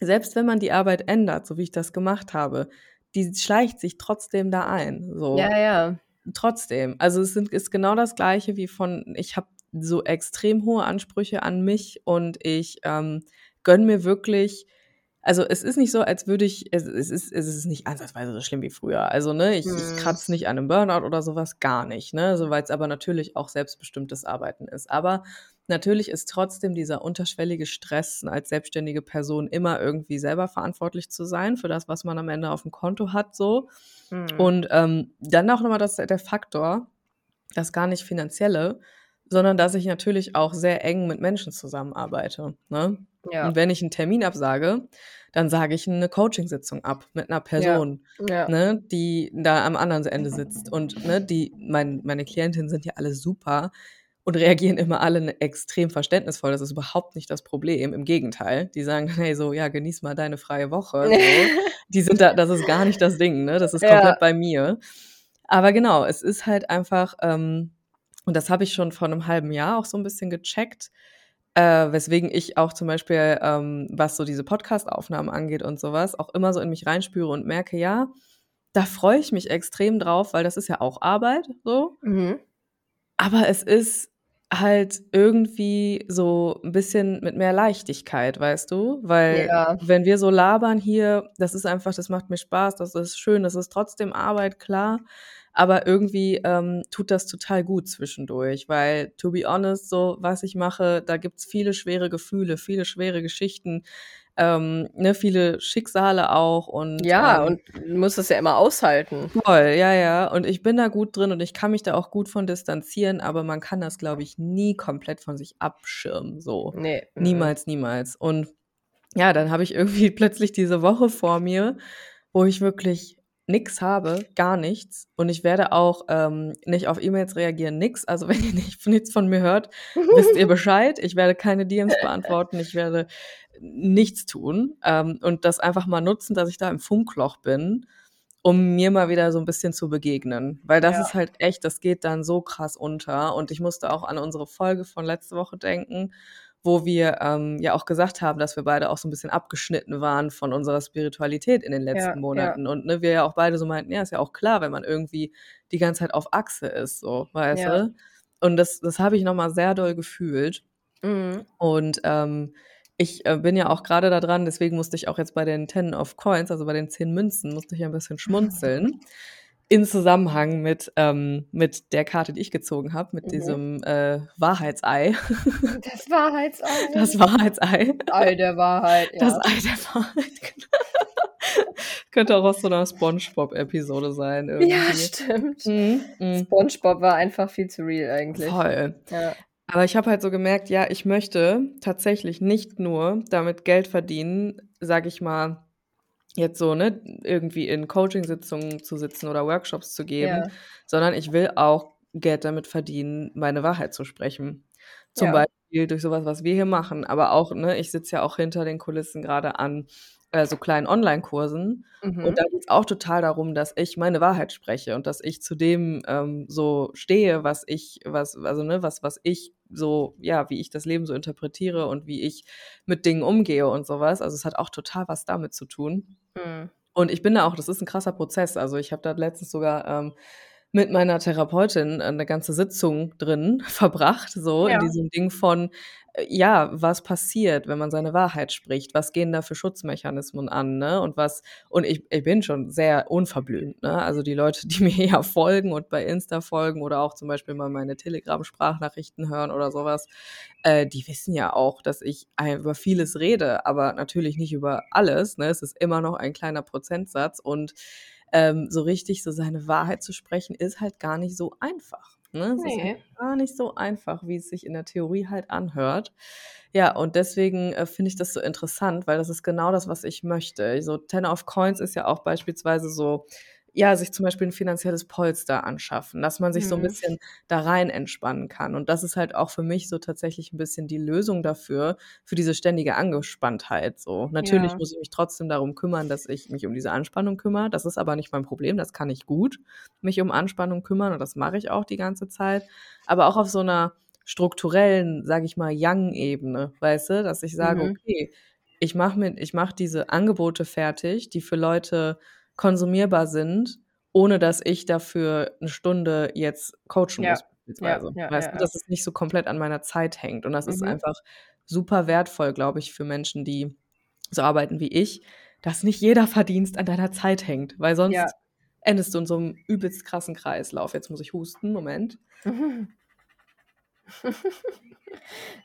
selbst wenn man die Arbeit ändert, so wie ich das gemacht habe, die schleicht sich trotzdem da ein. So Ja, ja. trotzdem. Also es sind, ist genau das gleiche wie von, ich habe so extrem hohe Ansprüche an mich und ich ähm, gönn mir wirklich, also es ist nicht so, als würde ich, es, es, ist, es ist nicht ansatzweise so schlimm wie früher. Also, ne, ich, ich Hm. kratze nicht an einem Burnout oder sowas, gar nicht, ne? So, weil es aber natürlich auch selbstbestimmtes Arbeiten ist. Aber natürlich ist trotzdem dieser unterschwellige Stress, als selbstständige Person immer irgendwie selber verantwortlich zu sein für das, was man am Ende auf dem Konto hat, so. Mhm. Und ähm, dann auch nochmal das, der Faktor, das gar nicht finanzielle, sondern dass ich natürlich auch sehr eng mit Menschen zusammenarbeite. Ne? ja. Und wenn ich einen Termin absage, dann sage ich eine Coachingsitzung ab mit einer Person, ja. ne, die da am anderen Ende sitzt. Und ne, die, mein, meine Klientinnen sind ja alle super und reagieren immer alle ne- extrem verständnisvoll. Das ist überhaupt nicht das Problem. Im Gegenteil. Die sagen hey, so, ja, genieß mal deine freie Woche. So. Die sind da, das ist gar nicht das Ding, ne? Das ist Ja. komplett bei mir. Aber genau, es ist halt einfach, ähm, und das habe ich schon vor einem halben Jahr auch so ein bisschen gecheckt, äh, weswegen ich auch zum Beispiel, ähm, was so diese Podcast-Aufnahmen angeht und sowas, auch immer so in mich reinspüre und merke, ja, da freue ich mich extrem drauf, weil das ist ja auch Arbeit, so. Mhm. Aber es ist halt irgendwie so ein bisschen mit mehr Leichtigkeit, weißt du? Weil Ja. wenn wir so labern hier, das ist einfach, das macht mir Spaß, das ist schön, das ist trotzdem Arbeit, klar. Aber irgendwie ähm, tut das total gut zwischendurch, weil, to be honest, so was ich mache, da gibt's viele schwere Gefühle, viele schwere Geschichten, ähm, ne, viele Schicksale auch und Ja, ähm, und du musst es ja immer aushalten. Voll, ja, ja. Und ich bin da gut drin und ich kann mich da auch gut von distanzieren, aber man kann das, glaube ich, nie komplett von sich abschirmen. So. Nee. mhm. Niemals, niemals. Und ja, dann habe ich irgendwie plötzlich diese Woche vor mir, wo ich wirklich nix habe, gar nichts. Und ich werde auch ähm, nicht auf E-Mails reagieren, nix. Also wenn ihr nicht, nichts von mir hört, wisst ihr Bescheid. Ich werde keine DMs beantworten. Ich werde nichts tun ähm, und das einfach mal nutzen, dass ich da im Funkloch bin, um mir mal wieder so ein bisschen zu begegnen. Weil das Ja. ist halt echt, das geht dann so krass unter. Und ich musste auch an unsere Folge von letzte Woche denken, wo wir ähm, ja auch gesagt haben, dass wir beide auch so ein bisschen abgeschnitten waren von unserer Spiritualität in den letzten Ja, ja. Monaten. Und ne, wir ja auch beide so meinten, ja, ist ja auch klar, wenn man irgendwie die ganze Zeit auf Achse ist, so, weißt Ja. du? Und das, das habe ich nochmal sehr doll gefühlt. Mhm. Und ähm, ich äh, bin ja auch gerade da dran, deswegen musste ich auch jetzt bei den Ten of Coins, also bei den zehn Münzen, musste ich ein bisschen schmunzeln. In Zusammenhang mit, ähm, mit der Karte, die ich gezogen habe, mit Mhm. diesem äh, Wahrheitsei. Das Wahrheitsei. Das Wahrheitsei. Ei der Wahrheit, ja. Das Ei der Wahrheit. genau. Könnte auch aus so einer Spongebob-Episode sein. Irgendwie. ja, stimmt. Mhm, mhm. SpongeBob war einfach viel zu real eigentlich. Voll. Ja. Aber ich habe halt so gemerkt, ja, ich möchte tatsächlich nicht nur damit Geld verdienen, sag ich mal, jetzt so, ne, irgendwie in Coaching-Sitzungen zu sitzen oder Workshops zu geben, Ja. sondern ich will auch Geld damit verdienen, meine Wahrheit zu sprechen. Zum Ja. Beispiel durch sowas, was wir hier machen. Aber auch, ne, ich sitze ja auch hinter den Kulissen gerade an äh, so kleinen Online-Kursen. Mhm. Und da geht es auch total darum, dass ich meine Wahrheit spreche und dass ich zu dem ähm, so stehe, was ich, was, also ne, was, was ich so, ja, wie ich das Leben so interpretiere und wie ich mit Dingen umgehe und sowas. Also es hat auch total was damit zu tun. Mhm. Und ich bin da auch, das ist ein krasser Prozess. Also ich habe da letztens sogar ähm, mit meiner Therapeutin eine ganze Sitzung drin verbracht, so Ja. in diesem Ding von, äh, ja, was passiert, wenn man seine Wahrheit spricht? Was gehen da für Schutzmechanismen an, ne? Und was, und ich, ich bin schon sehr unverblümt, ne? Also die Leute, die mir ja folgen und bei Insta folgen oder auch zum Beispiel mal meine Telegram-Sprachnachrichten hören oder sowas, äh, die wissen ja auch, dass ich über vieles rede, aber natürlich nicht über alles, ne? Es ist immer noch ein kleiner Prozentsatz und ähm, so richtig so seine Wahrheit zu sprechen, ist halt gar nicht so einfach. Ne? Es ist Nee. halt gar nicht so einfach, wie es sich in der Theorie halt anhört. Ja, und deswegen äh, finde ich das so interessant, weil das ist genau das, was ich möchte. So Ten of Coins ist ja auch beispielsweise so, ja, sich zum Beispiel ein finanzielles Polster anschaffen, dass man sich so ein Mhm. bisschen da rein entspannen kann. Und das ist halt auch für mich so tatsächlich ein bisschen die Lösung dafür, für diese ständige Angespanntheit. So, natürlich Ja. muss ich mich trotzdem darum kümmern, dass ich mich um diese Anspannung kümmere. Das ist aber nicht mein Problem. Das kann ich gut, mich um Anspannung kümmern und das mache ich auch die ganze Zeit. Aber auch auf so einer strukturellen, sage ich mal, Young-Ebene, weißt du, dass ich sage, Mhm. okay, ich mache mache diese Angebote fertig, die für Leute konsumierbar sind, ohne dass ich dafür eine Stunde jetzt coachen Ja. muss, beispielsweise. ja, Weißt ja, du, ja. dass es nicht so komplett an meiner Zeit hängt. Und das ist Mhm. einfach super wertvoll, glaube ich, für Menschen, die so arbeiten wie ich, dass nicht jeder Verdienst an deiner Zeit hängt, weil sonst endest du in so einem übelst krassen Kreislauf. Jetzt muss ich husten, Moment.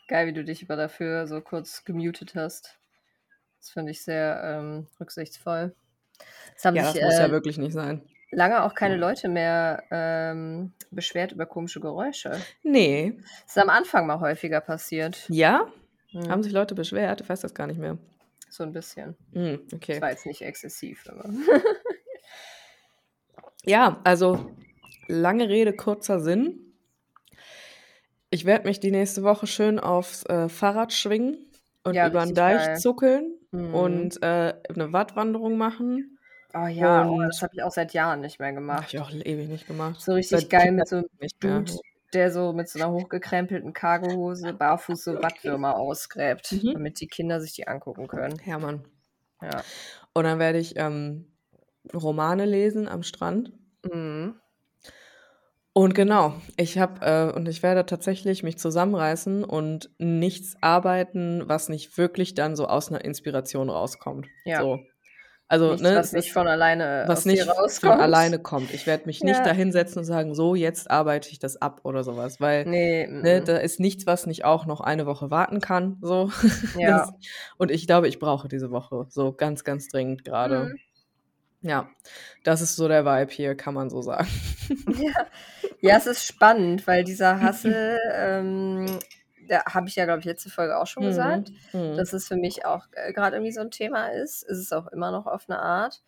Geil, wie du dich aber dafür so kurz gemutet hast. Das finde ich sehr ähm, rücksichtsvoll. Es haben Ja, das sich muss äh, ja wirklich nicht sein. lange auch keine Leute mehr ähm, beschwert über komische Geräusche. Nee. Das ist am Anfang mal häufiger passiert. Ja? Hm, Haben sich Leute beschwert? Ich weiß das gar nicht mehr. so ein bisschen. Hm, Das okay. war jetzt nicht exzessiv, aber. Ja, also lange Rede, kurzer Sinn. Ich werde mich die nächste Woche schön aufs äh, Fahrrad schwingen und Ja, über den Deich geil. zuckeln Mhm. und äh, eine Wattwanderung machen. Oh ja, oh, und- das habe ich auch seit Jahren nicht mehr gemacht. ich auch ewig nicht gemacht. So richtig Seit geil mit so einem. Dude, der so mit so einer hochgekrempelten Cargohose barfuß so Wattwürmer ausgräbt, Mhm. damit die Kinder sich die angucken können. Ja, Mann. Ja. Und dann werde ich ähm, Romane lesen am Strand. Mhm. Und genau, ich habe äh, und ich werde tatsächlich mich zusammenreißen und nichts arbeiten, was nicht wirklich dann so aus einer Inspiration rauskommt. Ja. So. Also, Nichts, ne, was nicht von alleine was nicht von rauskommt. alleine kommt. Ich werde mich nicht Ja. da hinsetzen und sagen, so, jetzt arbeite ich das ab oder sowas, weil Nee, ne, da ist nichts, was nicht auch noch eine Woche warten kann. So. ja. Das, und ich glaube, ich brauche diese Woche so ganz, ganz dringend gerade. Mhm. Ja, das ist so der Vibe hier, kann man so sagen. Ja. ja, es ist spannend, weil dieser Hassel, ähm, da habe ich ja, glaube ich, letzte Folge auch schon gesagt, Mhm. dass es für mich auch äh, gerade irgendwie so ein Thema ist. Ist es auch immer noch auf eine Art.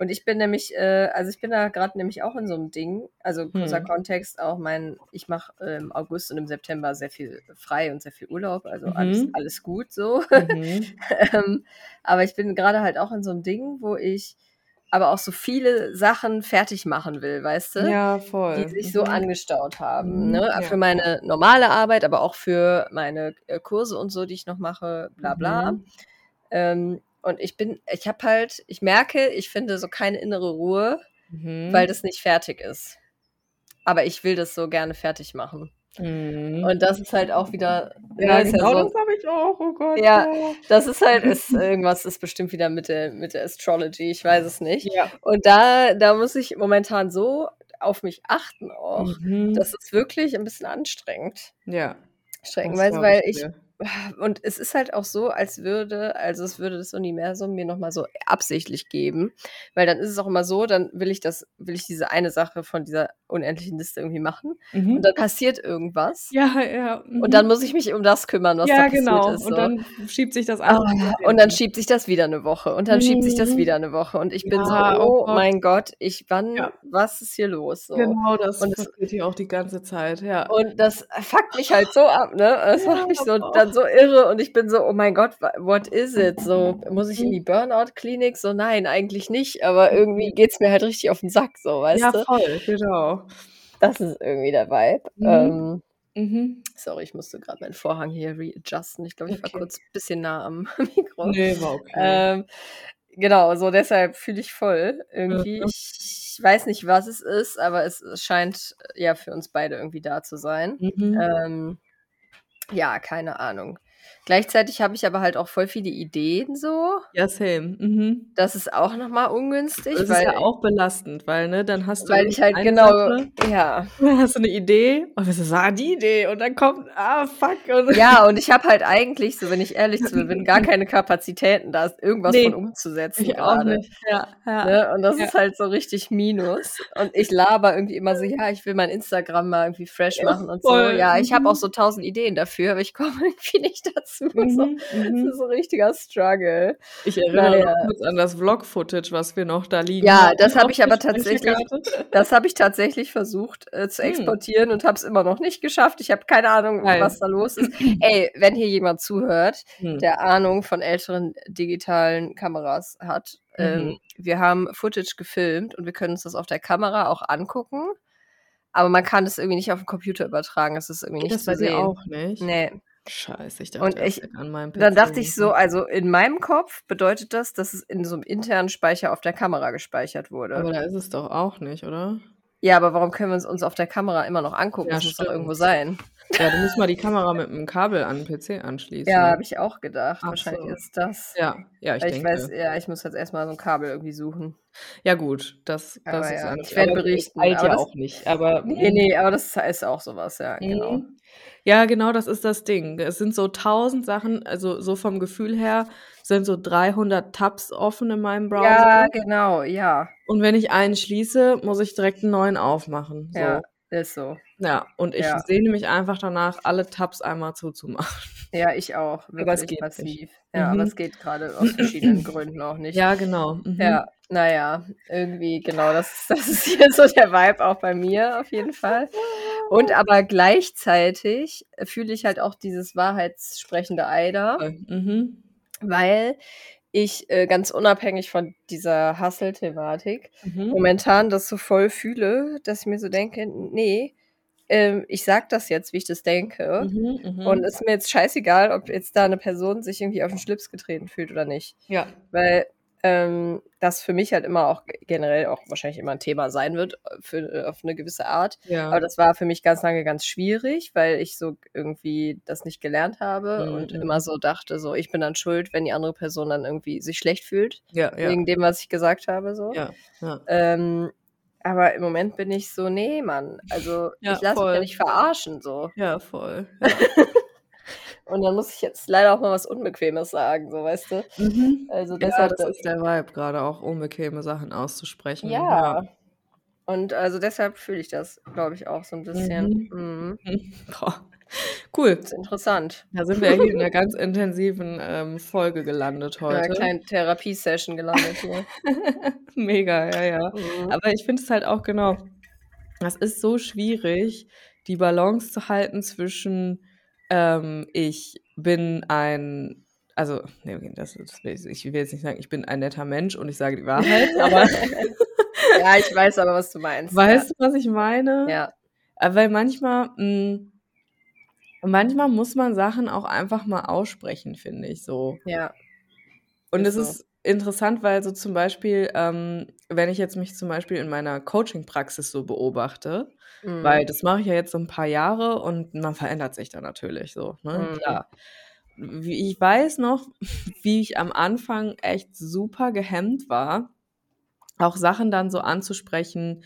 Und ich bin nämlich, äh, also ich bin da gerade nämlich auch in so einem Ding, also kurzer Hm. Kontext auch mein, ich mache im August und im September sehr viel frei und sehr viel Urlaub, also alles, Mhm. alles gut so. Mhm. ähm, aber ich bin gerade halt auch in so einem Ding, wo ich aber auch so viele Sachen fertig machen will, weißt du? Ja, voll. die sich so Mhm. angestaut haben. Mhm, Ne? ja. Für meine normale Arbeit, aber auch für meine äh, Kurse und so, die ich noch mache, bla bla. Mhm. Ähm, und ich bin, ich habe halt, ich merke, ich finde so keine innere Ruhe, Mhm. weil das nicht fertig ist. Aber ich will das so gerne fertig machen. Mhm. Und das ist halt auch wieder, ja, ne, ist genau ja, das so, habe ich auch. Oh Gott. Ja. das ist halt, ist, irgendwas ist bestimmt wieder mit der, mit der Astrology, ich weiß es nicht. Ja. Und da, da muss ich momentan so auf mich achten auch. Mhm. Das ist wirklich ein bisschen anstrengend. ja. das Streckenweise, glaub weil ich, dir. Und es ist halt auch so, als würde, also es würde das Universum mir nochmal so absichtlich geben, weil dann ist es auch immer so, dann will ich das, will ich diese eine Sache von dieser unendlichen Liste irgendwie machen Mhm. und dann passiert irgendwas ja, ja. Mhm. und dann muss ich mich um das kümmern, was ja, da passiert genau. ist. Und so. dann schiebt sich das Ah, an. und dann schiebt sich das wieder eine Woche und dann schiebt sich das Mhm. wieder eine Woche und ich bin Ja, so, oh oh Gott. mein Gott, ich, wann, Ja. was ist hier los? So. Genau, das Und passiert hier auch die ganze Zeit, ja. Und das fuckt mich halt so ab, ne? Das Ja, macht mich so aber dann so irre und ich bin so, oh mein Gott, what is it? So, muss ich in Mhm. die Burnout-Klinik? So, nein, eigentlich nicht, aber irgendwie geht's mir halt richtig auf den Sack, so, weißt ja, du? voll, genau. Das ist irgendwie der Vibe. Mhm. Ähm, Mhm. sorry, ich musste gerade meinen Vorhang hier readjusten. Ich glaube, ich war Okay. kurz ein bisschen nah am Mikro. Nee, war okay. Ähm, genau, so deshalb fühle ich voll irgendwie. Mhm. Ich weiß nicht, was es ist, aber es scheint ja für uns beide irgendwie da zu sein. mhm. Ähm, ja, keine Ahnung. Gleichzeitig habe ich aber halt auch voll viele Ideen so. Ja, same. Mhm. Das ist auch nochmal ungünstig. Das weil, ist ja auch belastend, weil, ne, dann hast du. Weil ich halt genau. Sache, Ja. dann hast du eine Idee und bist so, ah, die Idee. Und dann kommt, ah, fuck. Und Ja, und ich habe halt eigentlich, so wenn ich ehrlich zu bin, gar keine Kapazitäten, da irgendwas Nee. von umzusetzen. ich auch gerade. nicht. Ja, ja. Ne? Und das Ja. ist halt so richtig Minus. Und ich laber irgendwie immer so, ja, ich will mein Instagram mal irgendwie fresh Ja, machen und so. Ja, ich habe Mhm. auch so tausend Ideen dafür, aber ich komme irgendwie nicht dazu. Mhm, Das mhm. ist so ein richtiger Struggle. Ich erinnere Naja. noch kurz an das Vlog-Footage, was wir noch da liegen. Ja, haben das hab auf ich aber tatsächlich-. Das habe ich tatsächlich versucht äh, zu Hm. exportieren und habe es immer noch nicht geschafft. Ich habe keine Ahnung, Geil. was da los ist. Ey, wenn hier jemand zuhört, Hm. der Ahnung von älteren digitalen Kameras hat. Mhm. Ähm, wir haben Footage gefilmt und wir können uns das auf der Kamera auch angucken. Aber man kann es irgendwie nicht auf den Computer übertragen. Das ist irgendwie nicht das zu bei dir sehen. auch nicht? Nee. Scheiße, ich dachte, Und ich- an meinem PC. Dann dachte ich so, also in meinem Kopf bedeutet das, dass es in so einem internen Speicher auf der Kamera gespeichert wurde. Aber da ist es doch auch nicht, oder? ja, aber warum können wir es uns auf der Kamera immer noch angucken? Ja, das muss doch stimmt. irgendwo sein. Ja, du musst mal die Kamera mit einem Kabel an den PC anschließen. Ja, habe ich auch gedacht. Ach Wahrscheinlich so. ist das. ja, ja, ich ich, denke. weiß, ja, ich muss jetzt erstmal so ein Kabel irgendwie suchen. ja, gut, das, das Aber ist ja, ich werde berichten, Das ja das- auch nicht. Aber Nee, nee, aber das ist auch sowas, ja, genau. Mhm. Ja, genau, das ist das Ding. Es sind so tausend Sachen, also so vom Gefühl her sind so 300 Tabs offen in meinem Browser. Ja, genau, ja. Und wenn ich einen schließe, muss ich direkt einen neuen aufmachen. So. Ja. ist so. Und ich Ja. sehne mich einfach danach, alle Tabs einmal zuzumachen. Ja, ich auch. Wirklich Aber es geht massiv. nicht. Ja, Mhm. aber es geht gerade aus verschiedenen Gründen auch nicht. Ja, genau. Mhm. Ja, naja, irgendwie, genau, das, das ist hier so der Vibe auch bei mir auf jeden Fall. Und aber gleichzeitig fühle ich halt auch dieses wahrheitssprechende Eider, Mhm. weil ich äh, ganz unabhängig von dieser Hustle-Thematik Mhm. momentan das so voll fühle, dass ich mir so denke, nee, ähm, ich sag das jetzt, wie ich das denke. Mhm. Mhm. Und es ist mir jetzt scheißegal, ob jetzt da eine Person sich irgendwie auf den Schlips getreten fühlt oder nicht. ja. Weil ähm, das für mich halt immer auch generell auch wahrscheinlich immer ein Thema sein wird, äh, für, äh, auf eine gewisse Art. Ja. Aber das war für mich ganz lange ganz schwierig, weil ich so irgendwie das nicht gelernt habe Mhm, und mhm. immer so dachte, so ich bin dann schuld, wenn die andere Person dann irgendwie sich schlecht fühlt, ja, ja. wegen dem, was ich gesagt habe. So. ja, ja. Ähm, aber im Moment bin ich so, nee, Mann. Also Ja, ich lasse mich ja nicht verarschen so. Ja, voll. Und dann muss ich jetzt leider auch mal was Unbequemes sagen, so weißt du. Mhm. Also Ja, deshalb. das ist der Vibe, gerade auch unbequeme Sachen auszusprechen. ja. Und also deshalb fühle ich das, glaube ich, auch so ein bisschen. Mhm. Mhm. Boah. Cool. Das ist interessant. Da sind wir hier in einer ganz intensiven ähm, Folge gelandet In einer heute. kleinen Therapiesession gelandet hier. Mega, ja, ja. Mhm. Aber ich finde es halt auch genau, das ist so schwierig, die Balance zu halten zwischen ähm, ich bin ein, also, nee, das, das will ich, will jetzt nicht sagen, ich bin ein netter Mensch und ich sage die Wahrheit, aber ja, ich weiß aber, was du meinst. weißt du, was ich meine? ja. ja. Aber Weil manchmal, mh, manchmal muss man Sachen auch einfach mal aussprechen, finde ich so. Ja. Und Ist es so. ist interessant, weil so zum Beispiel, ähm, wenn ich jetzt mich zum Beispiel in meiner Coaching-Praxis so beobachte, Mhm. weil das mache ich ja jetzt so ein paar Jahre und man verändert sich da natürlich so, ne? Mhm. Klar. Wie- Ich weiß noch, wie ich am Anfang echt super gehemmt war, auch Sachen dann so anzusprechen,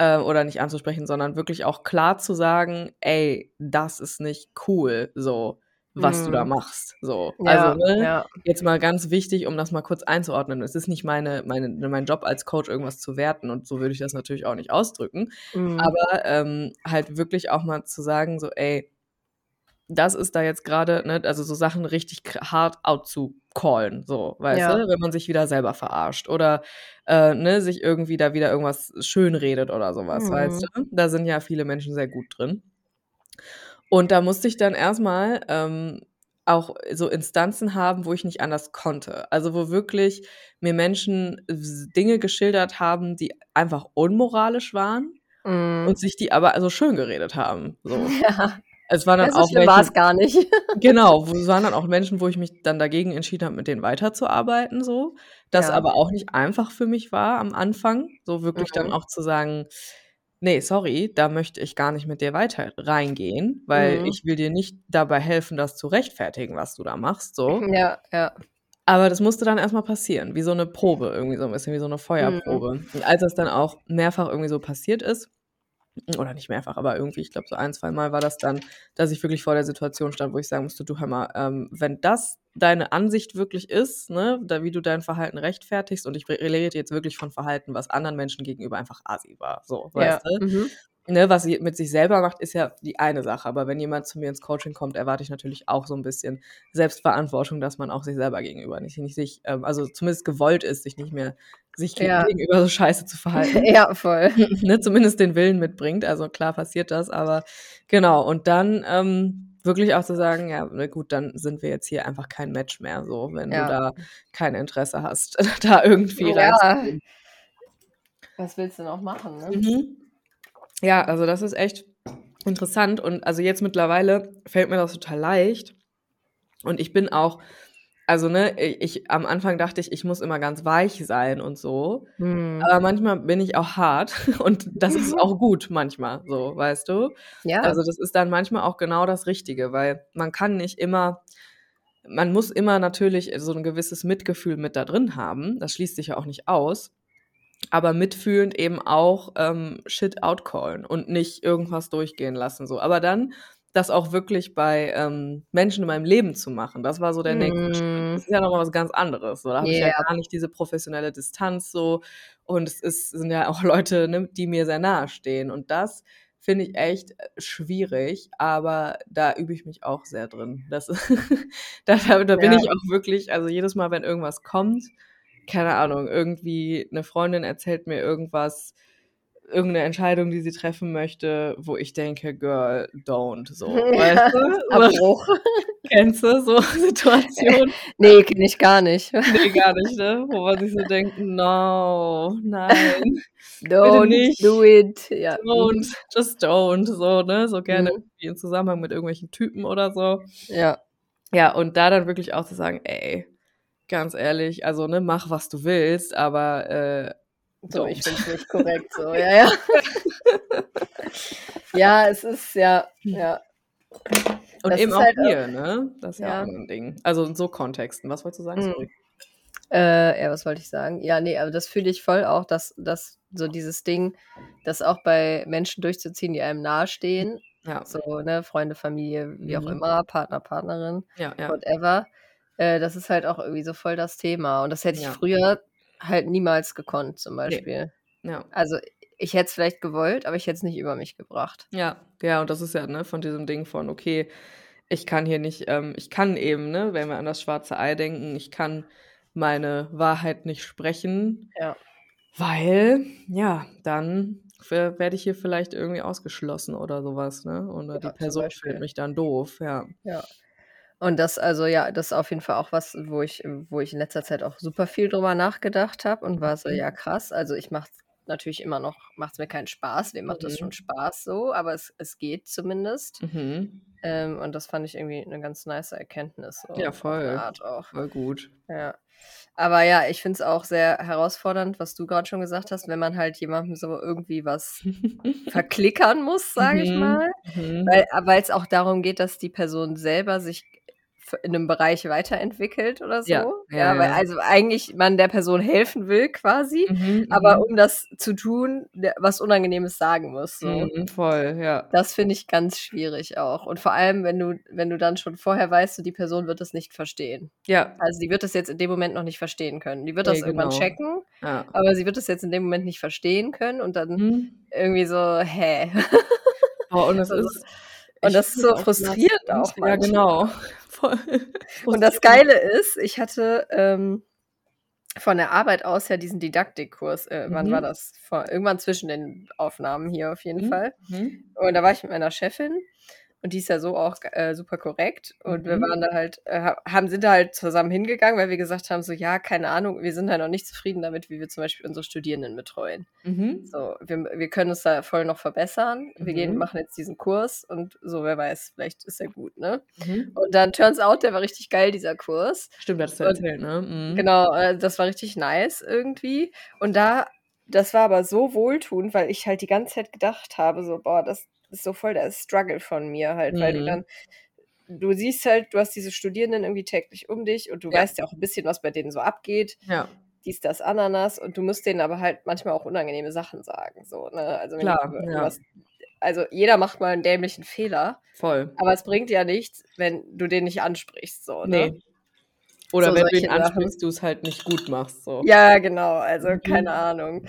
äh, oder nicht anzusprechen, sondern wirklich auch klar zu sagen, ey, das ist nicht cool, so, was du da Mhm. machst. So. ja, also, ne? ja. Jetzt mal ganz wichtig, um das mal kurz einzuordnen. Es ist nicht meine, meine, mein Job als Coach, irgendwas zu werten und so würde ich das natürlich auch nicht ausdrücken. Mhm. Aber ähm, halt wirklich auch mal zu sagen, so, ey, das ist da jetzt gerade, ne, also so Sachen richtig hart out zu callen, so, weißt Ja. du, wenn man sich wieder selber verarscht oder äh, ne, sich irgendwie da wieder irgendwas schön redet oder sowas, Mhm. weißt du? Da sind ja viele Menschen sehr gut drin. Und da musste ich dann erstmal ähm, auch so Instanzen haben, wo ich nicht anders konnte. Also wo wirklich mir Menschen Dinge geschildert haben, die einfach unmoralisch waren Mhm. und sich die aber also schön geredet haben. So. ja. Es waren dann Ja, so auch war es gar nicht. genau, es waren dann auch Menschen, wo ich mich dann dagegen entschieden habe, mit denen weiterzuarbeiten, so. Das Ja. aber auch nicht einfach für mich war am Anfang, so wirklich dann Mhm. auch zu sagen, nee, sorry, da möchte ich gar nicht mit dir weiter reingehen, weil Mhm. ich will dir nicht dabei helfen, das zu rechtfertigen, was du da machst, so. Ja, ja. Aber das musste dann erst mal passieren, wie so 'ne Probe, irgendwie so 'n bisschen wie so 'ne Mhm. Feuerprobe. Und als das dann auch mehrfach irgendwie so passiert ist oder nicht mehrfach, aber irgendwie, ich glaube, so ein, zweimal war das dann, dass ich wirklich vor der Situation stand, wo ich sagen musste: „Du, hör mal, ähm, wenn das deine Ansicht wirklich ist, ne, da wie du dein Verhalten rechtfertigst und ich re rede jetzt wirklich von Verhalten, was anderen Menschen gegenüber einfach assi war, so, Ja. weißt du? Mhm. Ne, was sie mit sich selber macht, ist ja die eine Sache, aber wenn jemand zu mir ins Coaching kommt, erwarte ich natürlich auch so 'n bisschen Selbstverantwortung, dass man auch sich selber gegenüber nicht nicht sich ähm, also zumindest gewollt ist, sich nicht mehr sich Ja. gegenüber so scheiße zu verhalten. Ja, voll. Ne, zumindest den Willen mitbringt. Also klar passiert das, aber genau. Und dann, ähm, wirklich auch zu sagen: „Ja, na gut, dann sind wir jetzt hier einfach kein Match mehr so, wenn du Ja. da kein Interesse hast, da irgendwie Ja. reinzugehen.“ Was willst du noch machen, ne? Mhm. Ja, also das ist echt interessant und also jetzt mittlerweile fällt mir das total leicht und ich bin auch also, ne, ich am Anfang dachte ich, ich muss immer ganz weich sein und so, Mhm. aber manchmal bin ich auch hart und das ist auch gut manchmal so, weißt du? Ja. Also, das ist dann manchmal auch genau das Richtige, weil man kann nicht immer man muss immer natürlich so 'n gewisses Mitgefühl mit da drin haben. Das schließt sich ja auch nicht aus, aber mitfühlend eben auch, ähm, Shit outcallen und nicht irgendwas durchgehen lassen so. Aber dann das auch wirklich bei, ähm, Menschen in meinem Leben zu machen, das war so der nächste Schritt. Mhm. Das ist ja noch mal was ganz anderes. So, da habe ich ja gar nicht diese professionelle Distanz so und es ist sind ja auch Leute, ne, die mir sehr nahestehen und das finde ich echt, äh, schwierig, aber da übe ich mich auch sehr drin. Das da da da bin Ja. ich auch wirklich also jedes Mal, wenn irgendwas kommt, keine Ahnung, irgendwie 'ne Freundin erzählt mir irgendwas irgend 'ne Entscheidung, die sie treffen möchte, wo ich denke: „Girl, don't“, so, weißt du? Abbruch. Kennst du so Situationen? Ne, kenne ich gar nicht. Ne, gar nicht, ne? Wo man sich so denkt: „No, nein, Don't nicht. do it. Ja. Don't, just don't“, so, ne? So gerne Mhm. irgendwie in Zusammenhang mit irgendwelchen Typen oder so. Ja. Ja, und da dann wirklich auch zu sagen: „Ey, ganz ehrlich, also, ne, mach, was du willst, aber, äh, So, ich don't.“ finde es nicht korrekt so, ja, ja. Ja, es ist ja, ja. Und Das eben auch halt auch hier, ne? Das ist ja Ja. auch 'n Ding. Also, in so Kontexten. Was wolltest du sagen? Mhm. Sorry. Äh, ja, was wollte ich sagen? Ja, ne, aber das fühle ich voll auch, dass dass so dieses Ding, das auch bei Menschen durchzuziehen, die einem nahestehen, Ja. so, ne, Freunde, Familie, wie auch Mhm. immer, Partner, Partnerin, Ja, ja. whatever, äh, das ist halt auch irgendwie so voll das Thema. Und das hätte ich Ja. früher halt niemals gekonnt zum. Beispiel. Ja. Also, ich hätte es vielleicht gewollt, aber ich hätte es nicht über mich gebracht. Ja, ja, und das ist ja, ne, von diesem Ding von: „Okay, ich kann hier nicht ähm, ich kann eben“, ne, wenn wir an das schwarze Ei denken, ich kann meine Wahrheit nicht sprechen, Ja. weil, ja, dann we werde ich hier vielleicht irgendwie ausgeschlossen oder so was, ne? Oder die Ja, zum Person findet mich dann doof, ja. Ja. Und das also, ja, das ist auf jeden Fall auch was, wo ich wo ich in letzter Zeit auch super viel drüber nachgedacht habe und war so: Mhm. „Ja, krass.“ Also, ich mache es natürlich immer noch macht's mir keinen Spaß. Wem macht das schon Mhm. Spaß so, aber es es geht zumindest. Mhm. Ähm, und das fand ich irgendwie 'ne ganz nice Erkenntnis so Ja, voll. Art auch. Voll gut. Ja. Aber ja, ich finde es auch sehr herausfordernd, was du grad schon gesagt hast, wenn man halt jemandem so irgendwie was verklickern muss, sage ich Mhm. mal. Mhm. Weil a weil's auch darum geht, dass die Person selber sich in 'nem Bereich weiterentwickelt oder Ja, so. ja, Ja, weil ja. also eigentlich man der Person helfen will quasi, Mhm, aber mhm. um das zu tun, der was Unangenehmes sagen muss so. Mhm, voll, ja. Das finde ich ganz schwierig auch. Und vor allem, wenn du wenn du dann schon vorher weißt, so die Person wird das nicht verstehen. Ja. Also, die wird das jetzt in dem Moment noch nicht verstehen können. Die wird Ne, das irgendwann genau. checken, Ja. aber sie wird das jetzt in dem Moment nicht verstehen können und dann Mhm. irgendwie so: „Hä?“ Oh, und das Also ist und ich das ist so frustrierend auch Ja, manchmal. genau. Voll Und das. Geile ist, ich hatte, ähm, von der Arbeit aus ja diesen Didaktikkurs. Äh, wann war Mhm. das? Vor irgendwann zwischen den Aufnahmen hier auf jeden Mhm, Fall. mhm. Und da war ich mit meiner Chefin und die ist ja so auch äh, super korrekt und wir Mhm. waren da halt äh, ha haben sind da halt zusammen hingegangen, weil wir gesagt haben, so: „Ja, keine Ahnung, wir sind halt noch nicht zufrieden damit, wie wir zum Beispiel unsere Studierenden betreuen. Mhm. So, wir wir können uns da voll noch verbessern. Wir gehen Mhm. machen jetzt diesen Kurs und so, wer weiß, vielleicht ist er gut, ne?“ Mhm. Und dann turns out, der war richtig geil, dieser Kurs. Stimmt, hattest du Und erzählt, ne? Mhm. genau, äh, das war richtig nice irgendwie. Und da das war aber so wohltuend, weil ich halt die ganze Zeit gedacht habe, so, boah, das ist so voll der Struggle von mir halt, weil du Mhm. dann, du siehst halt, du hast diese Studierenden irgendwie täglich um dich und du Ja. weißt ja auch ein bisschen, was bei denen so abgeht. Ja, dies, das, Ananas und du musst denen aber halt manchmal auch unangenehme Sachen sagen. So, ne? Also, Klar, du, ja. also jeder macht mal einen dämlichen Fehler, voll. aber es bringt ja nichts, wenn du den nicht ansprichst. So, ne? Nee. Oder So wenn du ihn ansprichst, du es halt nicht gut machst. So. Ja, genau, also Mhm. keine Ahnung.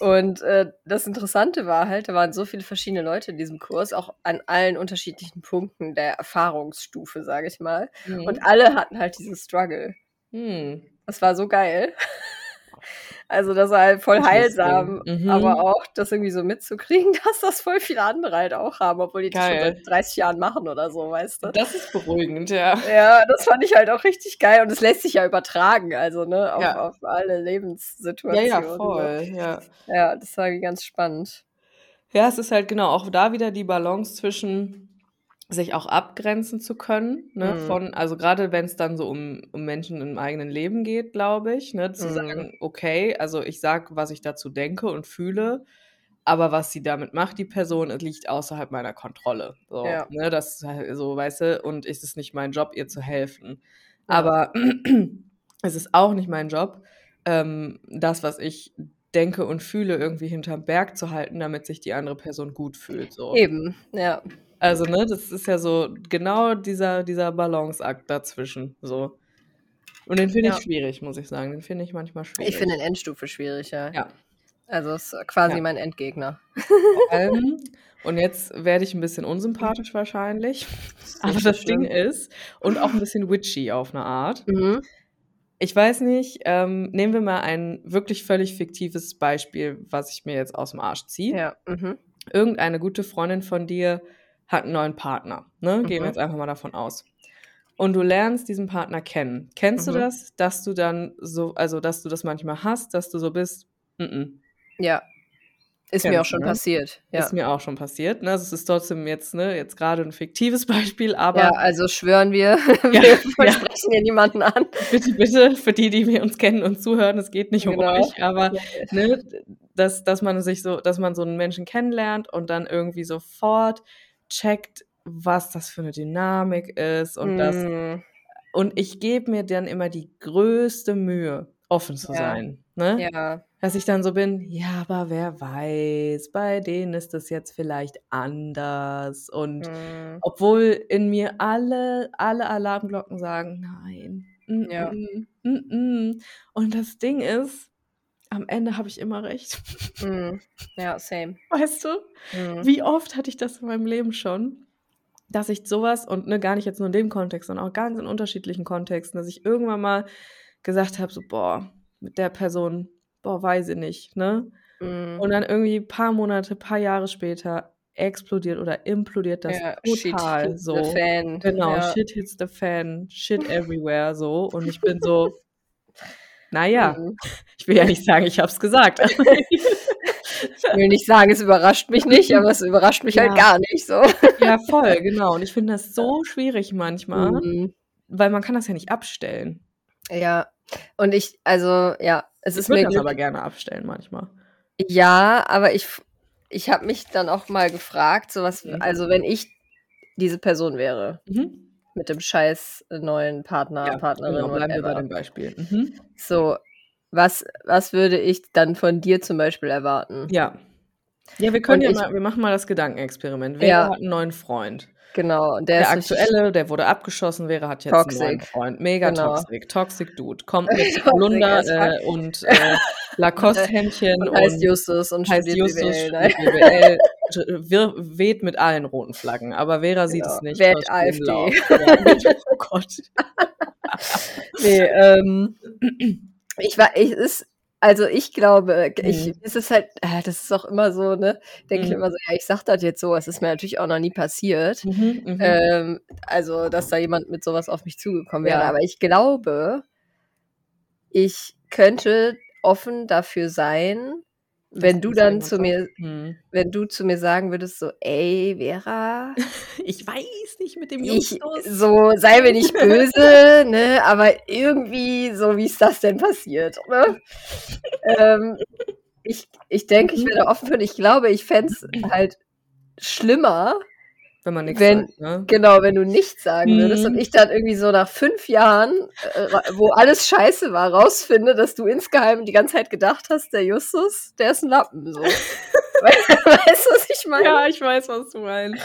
Und äh, das Interessante war halt, da waren so viele verschiedene Leute in diesem Kurs, auch an allen unterschiedlichen Punkten der Erfahrungsstufe, sage ich mal. Mhm. Und alle hatten halt diesen Struggle. Hm. Das war so geil. Also das war halt voll heilsam, Mhm. aber auch das irgendwie so mitzukriegen, dass das voll viele andere halt auch haben, obwohl die das schon Geil. seit 30 Jahren machen oder so, weißt du. Das ist beruhigend, ja. Ja, das fand ich halt auch richtig geil und es lässt sich ja übertragen, also ne, auf, Ja. auf alle Ja, Lebenssituationen. ja, ne? voll. Ja. Ja, das war ganz spannend. ja, es ist halt genau auch da wieder die Balance zwischen sich auch abgrenzen zu können, ne, Mhm. von, also gerade wenn es dann so um, um Menschen im eigenen Leben geht, glaube ich, ne, zu Mhm. sagen, okay, also ich sag, was ich dazu denke und fühle, aber was sie damit macht, die Person, es liegt außerhalb meiner Kontrolle. So, Ja. ne, das halt so, weißt du, und es ist nicht mein Job, ihr zu helfen. Ja. Aber es ist auch nicht mein Job, ähm, das, was ich denke und fühle, irgendwie hinterm Berg zu halten, damit sich die andere Person gut fühlt. So. Eben, ja. Also, ne, das ist ja so genau dieser, dieser Balanceakt dazwischen. So. Und den finde Ja. ich schwierig, muss ich sagen. Den finde ich manchmal schwierig. Ich finde den Endstufe schwierig, ja. Ja. Also es ist quasi Ja. mein Endgegner. Allem, und jetzt werde ich ein bisschen unsympathisch wahrscheinlich. Aber nicht so das Ding ist, und auch ein bisschen witchy auf eine Art. Mhm. Ich weiß nicht, ähm, nehmen wir mal ein wirklich völlig fiktives Beispiel, was ich mir jetzt aus dem Arsch ziehe. Ja. Mhm. Irgendeine gute Freundin von dir hat einen neuen Partner. Ne? Gehen Mhm. wir jetzt einfach mal davon aus. Und du lernst diesen Partner kennen. Kennst Mhm. du das, dass du dann so, also dass du das manchmal hast, dass du so bist, mm -mm. Ja. Ist mir Kennst auch du, schon ne? passiert. Ja. Ist mir auch schon passiert. Ne? Also es ist trotzdem jetzt, ne, jetzt gerade ein fiktives Beispiel, aber ja, also schwören wir, Ja, wir ja. sprechen hier niemanden an. bitte, bitte, für die, die wir uns kennen und zuhören, es geht nicht um Genau. euch, aber ne, dass, dass man sich so, dass man so einen Menschen kennenlernt und dann irgendwie sofort checkt, was das für eine Dynamik ist und das. Mm, Und ich gebe mir dann immer die größte Mühe, offen zu Ja. sein. Ne? ja. Dass ich dann so bin, ja, aber wer weiß, bei denen ist das jetzt vielleicht anders. Und Mm, obwohl in mir alle, alle Alarmglocken sagen, nein. Mm Ja. -mm, mm -mm. Und das Ding ist, am Ende habe ich immer recht. mm. Ja, same. Weißt du? Mm. Wie oft hatte ich das in meinem Leben schon, dass ich sowas und ne, gar nicht jetzt nur in dem Kontext, sondern auch ganz in unterschiedlichen Kontexten, dass ich irgendwann mal gesagt habe, so, boah, mit der Person, boah, weiß ich nicht, ne? Mm. Und dann irgendwie ein paar Monate, paar Jahre später explodiert oder implodiert das ja, shit total hits so. the fan. Genau, ja. shit hits the fan, shit everywhere so. Und ich bin so, naja, Mm. ich will ja nicht sagen, ich hab's gesagt. Ich will nicht sagen, es überrascht mich nicht, aber es überrascht mich halt Ja. gar nicht so. ja, voll, genau. Und ich finde das so schwierig manchmal, Mm. weil man kann das ja nicht abstellen. Ja. Und ich, also, ja, es Ich ist würde mir das glück- aber gerne abstellen manchmal. Ja, aber ich, ich habe mich dann auch mal gefragt, so was, Mhm. also wenn ich diese Person wäre, Mhm. Mit dem scheiß neuen Partner, Ja, Partnerin, genau, bleiben wir bei dem Beispiel. Mhm. So, was, was würde ich dann von dir zum Beispiel erwarten? Ja. Ja, wir können Und ja ich- mal, wir machen mal das Gedankenexperiment. Wer Ja. hat einen neuen Freund? Genau, der, Der, aktuelle, der wurde abgeschossen, wäre, hat jetzt einen neuen Toxic. Freund. Mega Genau. toxic. Toxic Dude. Kommt mit Toxic fuck. äh, und äh, Lacoste-Hemdchen und und, heißt Justus und heißt Justus, BWL. BWL, wir- weht mit allen roten Flaggen. Aber Vera sieht Genau. es nicht. Wählt AfD. Ja, oh Gott. Nee, ähm, ich war, ich ist, also ich glaube, ich, Mhm. es ist halt, äh, das ist auch immer so, ne, denke ich Mhm. immer so, ja, ich sag das jetzt so, es ist mir natürlich auch noch nie passiert. Mhm, mhm. Ähm, also, dass da jemand mit sowas auf mich zugekommen wäre. Ja. Aber ich glaube, ich könnte offen dafür sein, wenn du dann zu mir, Hm. wenn du zu mir sagen würdest, so, ey, Vera, Ich weiß nicht mit dem ich, so, sei mir nicht böse, ne, aber irgendwie, so, wie ist das denn passiert, ne? ähm, ich, ich denke, ich Mhm. wäre offen für. Ich glaube, ich fände es halt schlimmer, Wenn man nichts wenn, sagt, ne? genau, wenn du nichts sagen würdest und Mhm. ich dann irgendwie so nach fünf Jahren, äh, wo alles scheiße war, rausfinde, dass du insgeheim die ganze Zeit gedacht hast, der Justus, der ist ein Lappen. So. weißt du, was ich meine? Ja, ich weiß, was du meinst.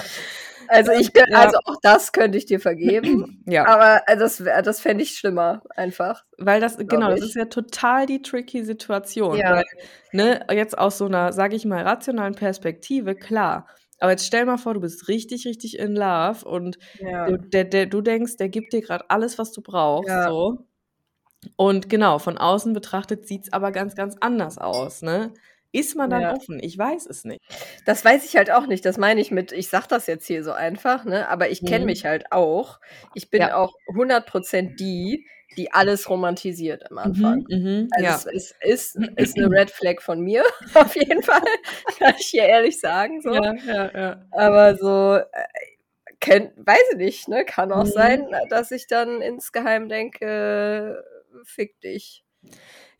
Also ich Ja. also auch das könnte ich dir vergeben. Ja, Aber also das, das fände ich schlimmer, einfach. weil das, genau, das ich. ist ja total die tricky Situation. Ja. Weil, ne, jetzt aus so einer, sage ich mal, rationalen Perspektive, klar. Aber jetzt stell mal vor, du bist richtig, richtig in Love und Ja. du, der, der, du denkst, der gibt dir gerade alles, was du brauchst. Ja. So. Und genau, von außen betrachtet sieht es aber ganz, ganz anders aus. Ne? Ist man dann Ja. offen? Ich weiß es nicht. Das weiß ich halt auch nicht. Das meine ich mit, ich sag das jetzt hier so einfach, ne? Aber ich kenne Mhm. mich halt auch. Ich bin Ja. auch 100% die, die alles romantisiert am Anfang. Mhm, mhm, Also ja. es ist, ist, ist eine Red Flag von mir, auf jeden Fall. Kann ich hier ehrlich sagen. So. ja, ja, ja. Aber so, äh, kenn, weiß ich nicht, ne? Kann auch Mhm. sein, dass ich dann insgeheim denke, fick dich.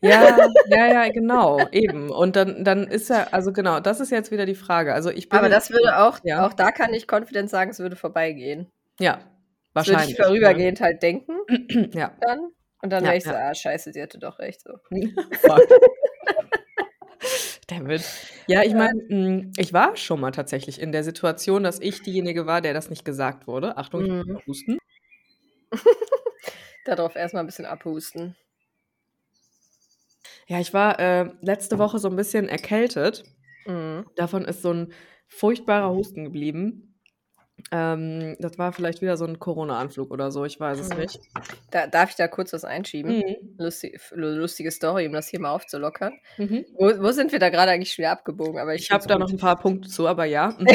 Ja, ja, ja, genau, eben. Und dann, dann ist ja, also genau, das ist jetzt wieder die Frage. Also ich bin Aber das würde auch, Ja. auch da kann ich confident sagen, es würde vorbeigehen. ja, Das würde wahrscheinlich. ich vorübergehend halt denken Ne? Ja. dann. Und dann Ja, wäre ich so, ja. ah, scheiße, sie hatte doch recht. So. Fuck. Dammit. Ja, ich meine, ich war schon mal tatsächlich in der Situation, dass ich diejenige war, der das nicht gesagt wurde. Achtung, ich Mhm. muss husten. Darauf erstmal ein bisschen abhusten. Ja, ich war äh, letzte Woche so ein bisschen erkältet. Mhm. Davon ist so ein furchtbarer Husten geblieben. Ähm, das war vielleicht wieder so ein Corona-Anflug oder so, ich weiß es Mhm. nicht. Da, darf ich da kurz was einschieben? Mhm. Lustig, lustige Story, um das hier mal aufzulockern. Mhm. Wo, wo sind wir da gerade eigentlich schon wieder abgebogen? Aber ich, Ich habe da noch ein paar Punkte zu, aber ja. Mhm.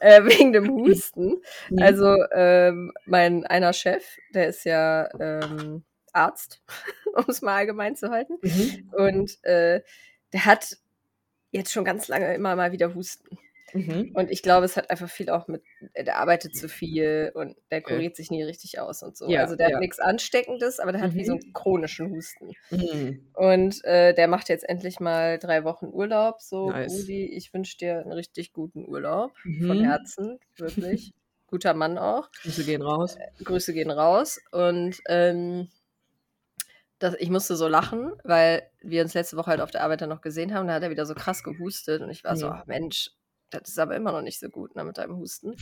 äh, wegen dem Husten. Mhm. Also ähm, mein einer Chef, der ist ja ähm, Arzt, um es mal allgemein zu halten. Mhm. Und äh, der hat jetzt schon ganz lange immer mal wieder Husten. Mhm. Und ich glaube, es hat einfach viel auch mit, der arbeitet zu viel und der kuriert sich nie richtig aus und so. Ja, also der ja. hat nichts Ansteckendes, aber der hat wie so Mhm. einen chronischen Husten. Mhm. Und äh, der macht jetzt endlich mal drei Wochen Urlaub. So, Nice. Rudi, ich wünsche dir einen richtig guten Urlaub. Von Mhm. Herzen, wirklich. Guter Mann auch. Grüße gehen raus. Grüße gehen raus. Und ähm, das, ich musste so lachen, weil wir uns letzte Woche halt auf der Arbeit dann noch gesehen haben. Da hat er wieder so krass gehustet. Und ich war so, Mhm. ach Mensch, das ist aber immer noch nicht so gut ne, mit deinem Husten.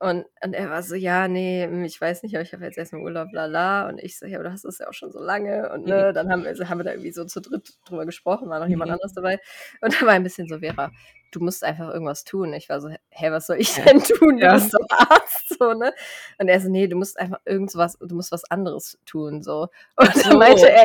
Und, und er war so, ja, nee, hm, ich weiß nicht, aber ich habe jetzt erstmal Urlaub, bla bla. Und ich so, ja, aber du hast das ja auch schon so lange. Und ne, dann haben wir, haben wir da irgendwie so zu dritt drüber gesprochen, war noch jemand Mhm. anderes dabei. Und da war ein bisschen so, Vera, du musst einfach irgendwas tun. Ich war so, hä, was soll ich denn tun? Du Ja. bist doch Arzt, so, ne? Und er so, nee, du musst einfach irgendwas, du musst was anderes tun, so. Und so. dann meinte er,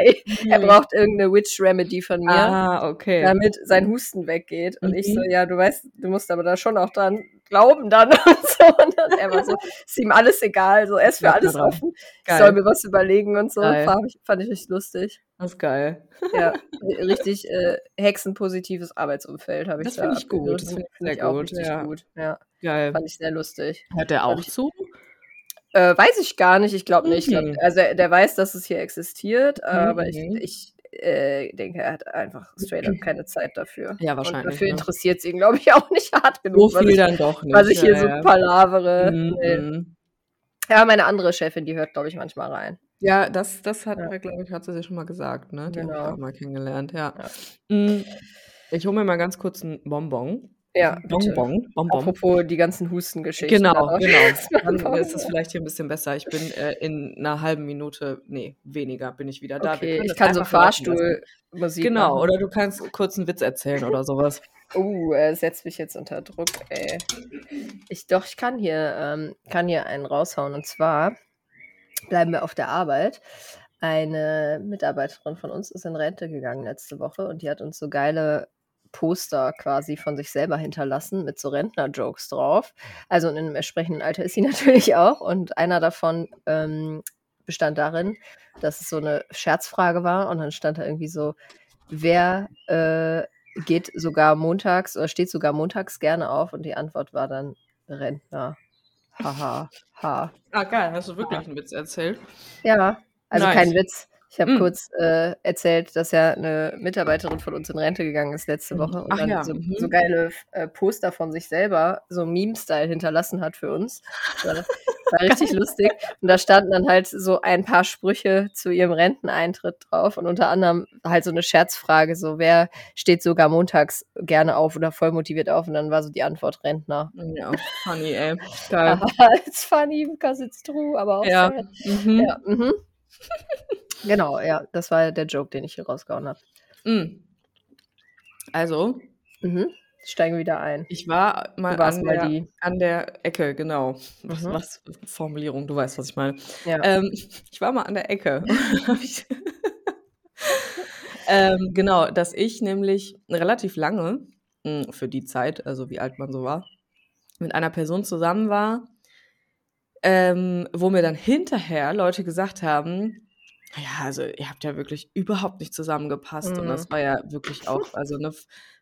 er Mhm. braucht irgendeine Witch Remedy von mir, Ah, okay. damit sein Husten weggeht. Und ich so, Mhm. ja, du weißt, du musst aber da schon auch dran glauben dann und so. Und dann er war so, ist ihm alles egal, so, er ist für alles offen. Ich soll mir was überlegen und so. Fand ich, fand ich richtig lustig. Das ist geil. Ja, richtig äh, hexenpositives Arbeitsumfeld habe ich Das da finde ich gut, das finde ich Finde sehr gut, ja. gut. Ja, Geil. fand ich sehr lustig. Hört der auch ich- zu? Äh, weiß ich gar nicht, ich glaube nicht. Ich glaub, Mhm. also er, der weiß, dass es hier existiert, aber ich, Mhm. ich äh, denke, er hat einfach straight up keine Zeit dafür. Ja, Und wahrscheinlich. dafür ne? interessiert es ihn, glaube ich, auch nicht hart So genug, was viel ich, dann doch nicht. was ich hier ja, so palavere. Mhm, mhm. Ja, meine andere Chefin, die hört, glaube ich, manchmal rein. Ja, das, das hat Ja. mir, glaube ich, hat sie dir schon mal gesagt, ne? Die habe ich Genau. auch mal kennengelernt, ja. Mm, Ich hole mir mal ganz kurz ein Bonbon. Ja, bitte. Bonbon. Bonbon. Apropos die ganzen Hustengeschichten. Genau, genau. Dann ist es vielleicht hier ein bisschen besser. Ich bin äh, in einer halben Minute, nee, weniger bin ich wieder da. Wir Okay, können ich das kann so einfach laufen lassen. Fahrstuhlmusik Genau, machen. oder du kannst kurz einen Witz erzählen oder sowas. Uh, er setzt mich jetzt unter Druck, ey. Ich doch, ich kann hier, ähm, kann hier einen raushauen. Und zwar bleiben wir auf der Arbeit. Eine Mitarbeiterin von uns ist in Rente gegangen letzte Woche und die hat uns so geile Poster quasi von sich selber hinterlassen mit so Rentner-Jokes drauf. Also in einem entsprechenden Alter ist sie natürlich auch. Und einer davon ähm, bestand darin, dass es so eine Scherzfrage war und dann stand da irgendwie so, wer äh, geht sogar montags oder steht sogar montags gerne auf und die Antwort war dann Rentner. Haha, ha. Ah, geil, hast du wirklich einen Witz erzählt? Ja, also Nice. kein Witz. Ich habe Mm. kurz äh, erzählt, dass ja eine Mitarbeiterin von uns in Rente gegangen ist letzte Woche und Ach dann ja, so, mhm. so geile äh, Poster von sich selber, so Meme-Style hinterlassen hat für uns. War, war richtig lustig. Und da standen dann halt so ein paar Sprüche zu ihrem Renteneintritt drauf und unter anderem halt so eine Scherzfrage, so wer steht sogar montags gerne auf oder voll motiviert auf und dann war so die Antwort Rentner. Ja, funny, ey. Geil. it's funny because it's true, aber auch Ja. sad. Mhm. Ja, mhm. Genau, ja, das war der Joke, den ich hier rausgehauen habe. Mm. Also, Mhm. Steigen wir wieder ein. ich war mal an mal der, an der Ecke, genau. Was, Mhm. was Formulierung, du weißt, was ich meine. Ja. Ähm, ich war mal an der Ecke. Ähm, genau, dass ich nämlich relativ lange, mh, für die Zeit, also wie alt man so war, mit einer Person zusammen war, ähm, wo mir dann hinterher Leute gesagt haben, ja, also ihr habt ja wirklich überhaupt nicht zusammengepasst. Und das Mhm. war ja wirklich auch, also ne,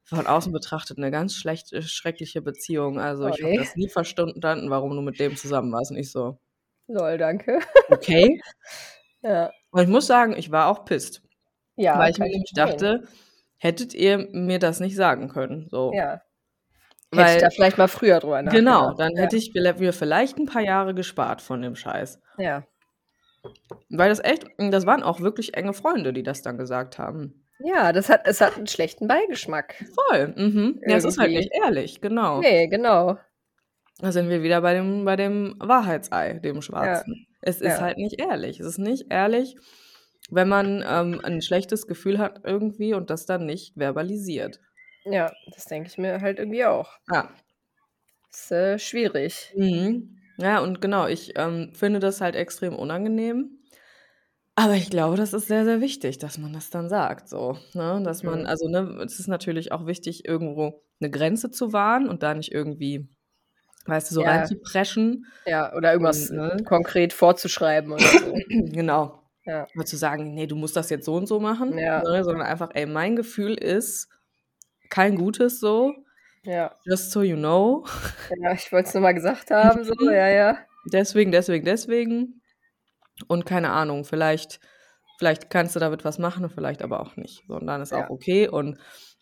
von außen betrachtet, eine ganz schlechte, schreckliche Beziehung. Also ich habe das nie verstanden, warum du mit dem zusammen warst. Und ich so, Lol, danke. okay. Ja, Und ich muss sagen, ich war auch pisst. ja weil ich mir nämlich dachte, hättet ihr mir das nicht sagen können. So. Ja. Hätte ich Weil, da vielleicht mal früher drüber genau, nachgedacht. dann Ja. hätte ich mir vielleicht ein paar Jahre gespart von dem Scheiß. Ja. Weil das echt, das waren auch wirklich enge Freunde, die das dann gesagt haben. Ja, das hat, es hat einen schlechten Beigeschmack. Voll. Mhm. Ja, es ist halt nicht ehrlich, genau. Nee, genau. Da sind wir wieder bei dem, bei dem Wahrheitsei, dem Schwarzen. Es ist Ja. halt nicht ehrlich. Es ist nicht ehrlich, wenn man ähm, ein schlechtes Gefühl hat irgendwie und das dann nicht verbalisiert. Ja, das denke ich mir halt irgendwie auch. Ja. Ist äh, schwierig. Mhm. Ja, und genau, ich ähm, finde das halt extrem unangenehm. Aber ich glaube, das ist sehr, sehr wichtig, dass man das dann sagt, so, ne? Dass man, Mhm. also, ne, es ist natürlich auch wichtig, irgendwo eine Grenze zu wahren und da nicht irgendwie, weißt du, so Ja. reinzupreschen. Ja, oder irgendwas Und, ne? konkret vorzuschreiben oder so. Genau. Ja. Aber zu sagen, nee, du musst das jetzt so und so machen, Ja. ne? Sondern einfach, ey, mein Gefühl ist kein gutes so, Ja. just so you know. Ja, ich wollte es nur mal gesagt haben, so, ja, ja. Deswegen, deswegen, deswegen. Und keine Ahnung, vielleicht, vielleicht kannst du damit was machen, vielleicht aber auch nicht. So, und dann ist Ja. auch okay. Und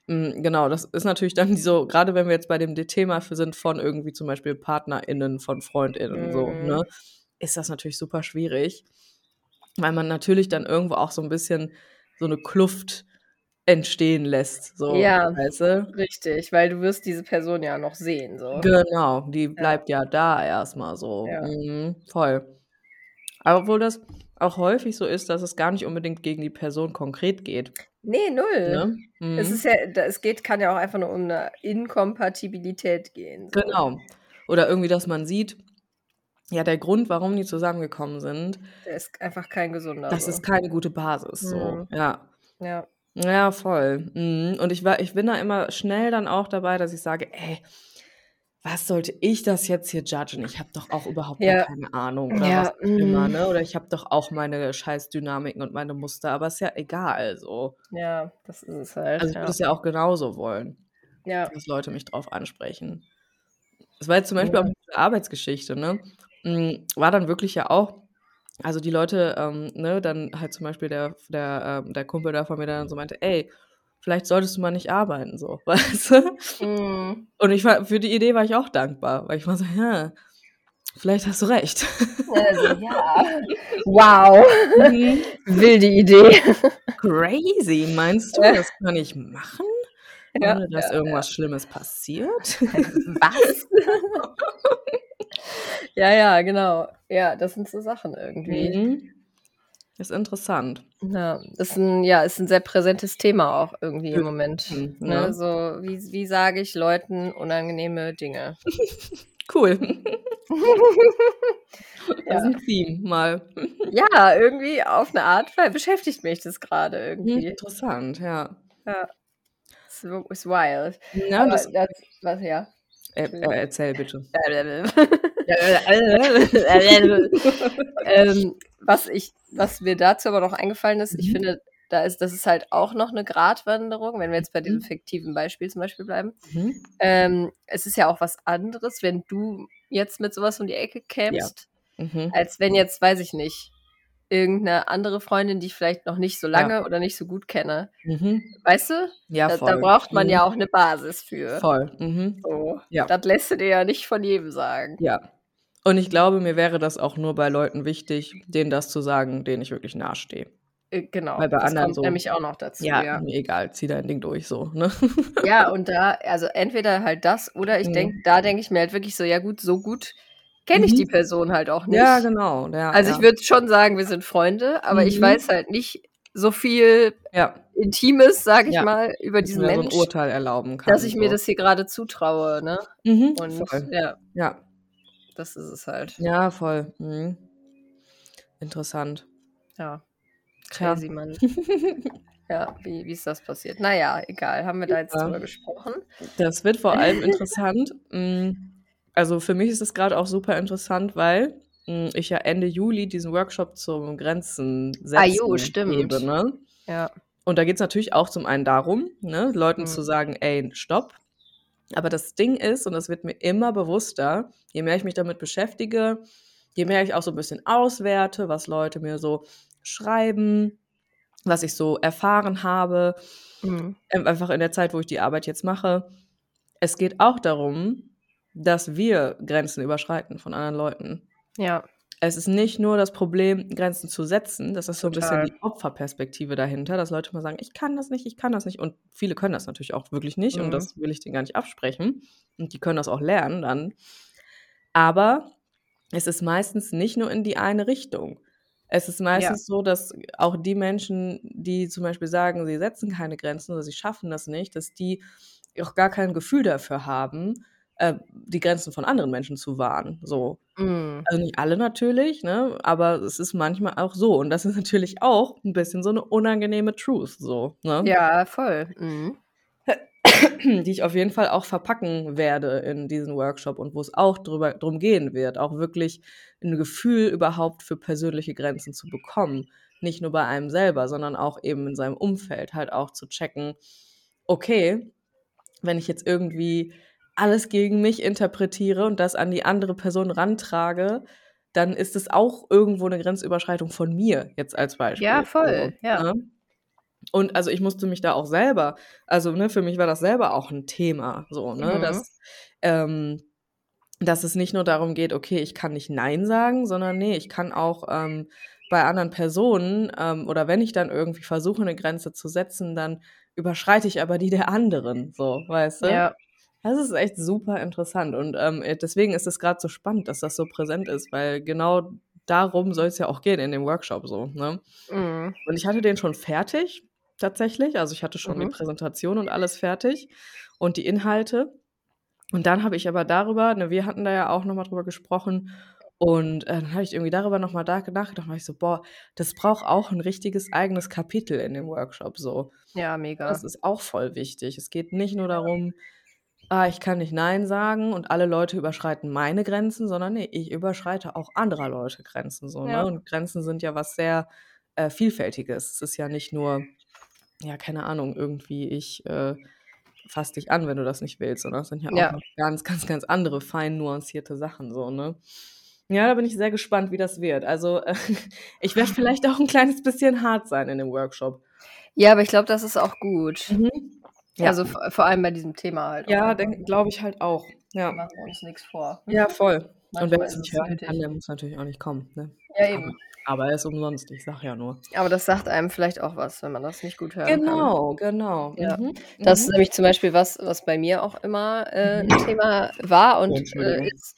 mh, genau, das ist natürlich dann so, gerade wenn wir jetzt bei dem Thema für sind von irgendwie zum Beispiel PartnerInnen, von FreundInnen, so, Mhm. ne, ist das natürlich super schwierig. Weil man natürlich dann irgendwo auch so ein bisschen so eine Kluft entstehen lässt. So, Ja. weißt du? Richtig, weil du wirst diese Person ja noch sehen, so. Genau, die bleibt ja da erstmal so. Ja. Mhm, voll. Aber obwohl das auch häufig so ist, dass es gar nicht unbedingt gegen die Person konkret geht. Nee, null. Ne? Mhm. Es ist ja, es geht, kann ja auch einfach nur um eine Inkompatibilität gehen. So. Genau. Oder irgendwie, dass man sieht, ja, der Grund, warum die zusammengekommen sind, Der ist einfach kein gesunder. das so. ist keine gute Basis. So, Mhm. ja. Ja. Ja, voll. Mhm. Und ich, war, ich bin da immer schnell dann auch dabei, dass ich sage, ey, was sollte ich das jetzt hier judgen? Ich habe doch auch überhaupt Ja. keine Ahnung oder Ja, was auch immer, mhm. ne? Oder ich habe doch auch meine Scheißdynamiken und meine Muster, aber ist ja egal so. ja, das ist es halt. Also ich ja. würde es ja auch genauso wollen, ja. dass Leute mich drauf ansprechen. Das war jetzt zum Beispiel Ja. auch mit der Arbeitsgeschichte, ne? Mm, War dann wirklich ja auch, also die Leute, ähm, ne, dann halt zum Beispiel der, der, ähm, der Kumpel da von mir dann so meinte, ey, vielleicht solltest du mal nicht arbeiten, so, weißt du? Mhm. Und ich war, für die Idee war ich auch dankbar, weil ich war so, ja, vielleicht hast du recht. Also, ja. Wow. Mhm. Wilde Idee. Crazy, meinst du, Ja. das kann ich machen? Ja, Ohne dass ja, irgendwas Schlimmes passiert? Was? Ja, ja, genau. Ja, das sind so Sachen irgendwie. Mhm. Ist interessant. Ja, ist ein, ja, ist ein sehr präsentes Thema auch irgendwie im Moment. Mhm, Ne? ja. So, wie, wie sage ich Leuten unangenehme Dinge? Cool. Das ist Ja. ein Theme mal. ja, irgendwie auf eine Art weil beschäftigt mich das gerade irgendwie. Interessant, ja. Ja. Ist, ist wild. Ja, das, das, was, ja. äh, äh, erzähl bitte. ähm, was ich, was mir dazu aber noch eingefallen ist, ich Mhm. finde, da ist, das ist halt auch noch eine Gratwanderung, wenn wir jetzt bei diesem Mhm. fiktiven Beispiel zum Beispiel bleiben. Mhm. Ähm, es ist ja auch was anderes, wenn du jetzt mit sowas um die Ecke kämst, Mhm. als wenn jetzt, weiß ich nicht, irgendeine andere Freundin, die ich vielleicht noch nicht so lange Ja. oder nicht so gut kenne. Mhm. Weißt du? Ja, Da, da voll. braucht man Mhm. ja auch eine Basis für. Voll. Mhm. So. Ja. Das lässt du dir ja nicht von jedem sagen. Ja. Und ich glaube, mir wäre das auch nur bei Leuten wichtig, denen das zu sagen, denen ich wirklich nahestehe. Äh, Genau. Weil bei das anderen kommt so, nämlich auch noch dazu. ja, Ja. mir egal, zieh dein Ding durch, so, ne? Ja, und da, also entweder halt das oder ich Mhm. denke, da denke ich mir halt wirklich so, ja gut, so gut kenne ich Mhm. die Person halt auch nicht. Ja, genau. Ja, Also ja. ich würde schon sagen, wir sind Freunde, aber ich Mhm. weiß halt nicht so viel ja, Intimes, sage ich mal, über diesen man so ein Mensch, Urteil erlauben kann. dass ich mir so. das hier gerade zutraue, ne? Mhm, Und voll. ja, Ja, das ist es halt. ja, voll. Mhm. Interessant. Ja. Crazy, Mann. Ja, wie, wie ist das passiert? Naja, egal, haben wir da jetzt Ja. drüber gesprochen. Das wird vor allem interessant. mm, Also für mich ist es gerade auch super interessant, weil mm, ich ja Ende Juli diesen Workshop zum Grenzen setzen Ah, jo, stimmt. gebe. Ne? Ja. Und da geht es natürlich auch zum einen darum, ne, Leuten Mhm. zu sagen, ey, stopp. Aber das Ding ist, und das wird mir immer bewusster, je mehr ich mich damit beschäftige, je mehr ich auch so ein bisschen auswerte, was Leute mir so schreiben, was ich so erfahren habe, Mhm. ähm, einfach in der Zeit, wo ich die Arbeit jetzt mache. Es geht auch darum, dass wir Grenzen überschreiten von anderen Leuten. Ja. Es ist nicht nur das Problem, Grenzen zu setzen, das ist so ein Total. bisschen die Opferperspektive dahinter, dass Leute mal sagen, ich kann das nicht, ich kann das nicht. Und viele können das natürlich auch wirklich nicht Mhm. und das will ich denen gar nicht absprechen. Und die können das auch lernen dann. Aber es ist meistens nicht nur in die eine Richtung. Es ist meistens so, dass auch die Menschen, die zum Beispiel sagen, sie setzen keine Grenzen oder sie schaffen das nicht, dass die auch gar kein Gefühl dafür haben, äh, die Grenzen von anderen Menschen zu wahren. So. Mhm. Also nicht alle natürlich, ne? Aber es ist manchmal auch so. Und das ist natürlich auch ein bisschen so eine unangenehme Truth, so, ne? Ja, voll. Mhm. Die ich auf jeden Fall auch verpacken werde in diesen Workshop und wo es auch drüber, drum gehen wird, auch wirklich ein Gefühl überhaupt für persönliche Grenzen zu bekommen. Nicht nur bei einem selber, sondern auch eben in seinem Umfeld halt auch zu checken, okay, wenn ich jetzt irgendwie alles gegen mich interpretiere und das an die andere Person rantrage, dann ist es auch irgendwo eine Grenzüberschreitung von mir, jetzt als Beispiel. Ja, voll, So, ja. ne? Und also ich musste mich da auch selber, also ne, für mich war das selber auch ein Thema, so, ne, Mhm. dass, ähm, dass es nicht nur darum geht, okay, ich kann nicht Nein sagen, sondern nee, ich kann auch ähm, bei anderen Personen ähm, oder wenn ich dann irgendwie versuche, eine Grenze zu setzen, dann überschreite ich aber die der anderen, so, weißt du? Ja. Das ist echt super interessant und ähm, deswegen ist es gerade so spannend, dass das so präsent ist, weil genau darum soll es ja auch gehen in dem Workshop so. Ne? Mhm. Und ich hatte den schon fertig, tatsächlich. Also ich hatte schon die Mhm. Präsentation und alles fertig und die Inhalte. Und dann habe ich aber darüber, ne, wir hatten da ja auch nochmal drüber gesprochen. Und äh, dann habe ich irgendwie darüber nochmal da nachgedacht und ich so, boah, das braucht auch ein richtiges eigenes Kapitel in dem Workshop so. Ja, mega. Das ist auch voll wichtig. Es geht nicht nur darum, ah, ich kann nicht Nein sagen und alle Leute überschreiten meine Grenzen, sondern nee, ich überschreite auch anderer Leute Grenzen so. Ja. Ne? Und Grenzen sind ja was sehr äh, Vielfältiges. Es ist ja nicht nur, ja, keine Ahnung, irgendwie, ich äh, fass dich an, wenn du das nicht willst, sondern es sind ja auch Ja. ganz, ganz, ganz andere, fein nuancierte Sachen so, ne? Ja, da bin ich sehr gespannt, wie das wird. Also, äh, ich werde vielleicht auch ein kleines bisschen hart sein in dem Workshop. Ja, aber ich glaube, das ist auch gut. Ja. Also vor, allem bei diesem Thema halt. Ja, auch. glaube ich halt auch. Ja. machen wir uns nichts vor. Ja, voll. Und wer es ist nicht hören nötig. kann, der muss natürlich auch nicht kommen. Ne? Ja, eben. Aber er ist umsonst, ich sag ja nur. Aber das sagt einem vielleicht auch was, wenn man das nicht gut hören kann. Genau, genau. Ja. Mhm. Das ist mhm. nämlich zum Beispiel was, was bei mir auch immer äh, ein Thema war und äh, ist,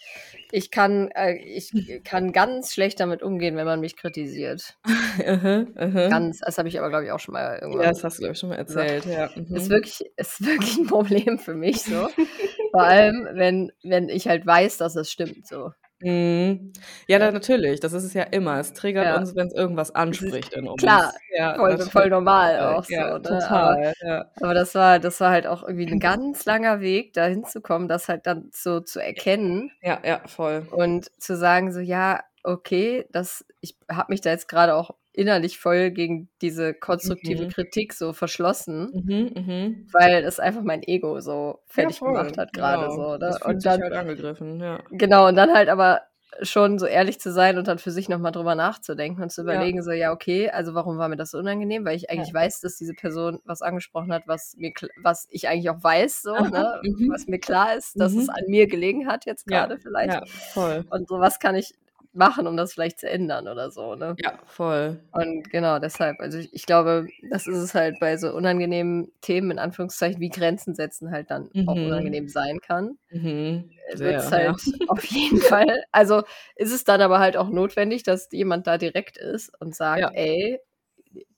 ich kann, äh, ich kann ganz schlecht damit umgehen, wenn man mich kritisiert. Ganz, das habe ich aber, glaube ich, auch schon mal irgendwann. ja, das hast du, glaube ich, schon mal erzählt. Ja. Mhm. ist wirklich, ist wirklich ein Problem für mich so. Vor allem, wenn, wenn ich halt weiß, dass es stimmt so. Mhm. Ja, da, natürlich. Das ist es ja immer. Es triggert Ja. uns, wenn es irgendwas anspricht in uns. klar, ja, Voll, voll normal auch ja, so. Ne? Total. ja. Aber das war, das war halt auch irgendwie ein ganz langer Weg, da hinzukommen, das halt dann so zu erkennen ja, ja, voll. und zu sagen, so, ja, okay, das, ich habe mich da jetzt gerade auch innerlich voll gegen diese konstruktive Mhm. Kritik so verschlossen, Mhm, mhm. weil es einfach mein Ego so fertig Ja, gemacht hat gerade genau. so. Ne? Und dann, halt angegriffen, ja. genau, und dann halt aber schon so ehrlich zu sein und dann für sich nochmal drüber nachzudenken und zu Ja. überlegen, so, ja, okay, also warum war mir das so unangenehm? Weil ich eigentlich Ja. weiß, dass diese Person was angesprochen hat, was mir, was ich eigentlich auch weiß, so, ne? mhm. Was mir klar ist, dass es Mhm. an mir gelegen hat jetzt Ja, gerade vielleicht. Ja, voll. Und so, was kann ich machen, um das vielleicht zu ändern oder so, ne? Ja, voll. Und genau deshalb, also ich, ich glaube, das ist es halt bei so unangenehmen Themen, in Anführungszeichen, wie Grenzen setzen halt dann auch Mhm. unangenehm sein kann. Mhm. Wird Sehr, es ja. halt auf jeden Fall. Also ist es dann aber halt auch notwendig, dass jemand da direkt ist und sagt, Ja. ey,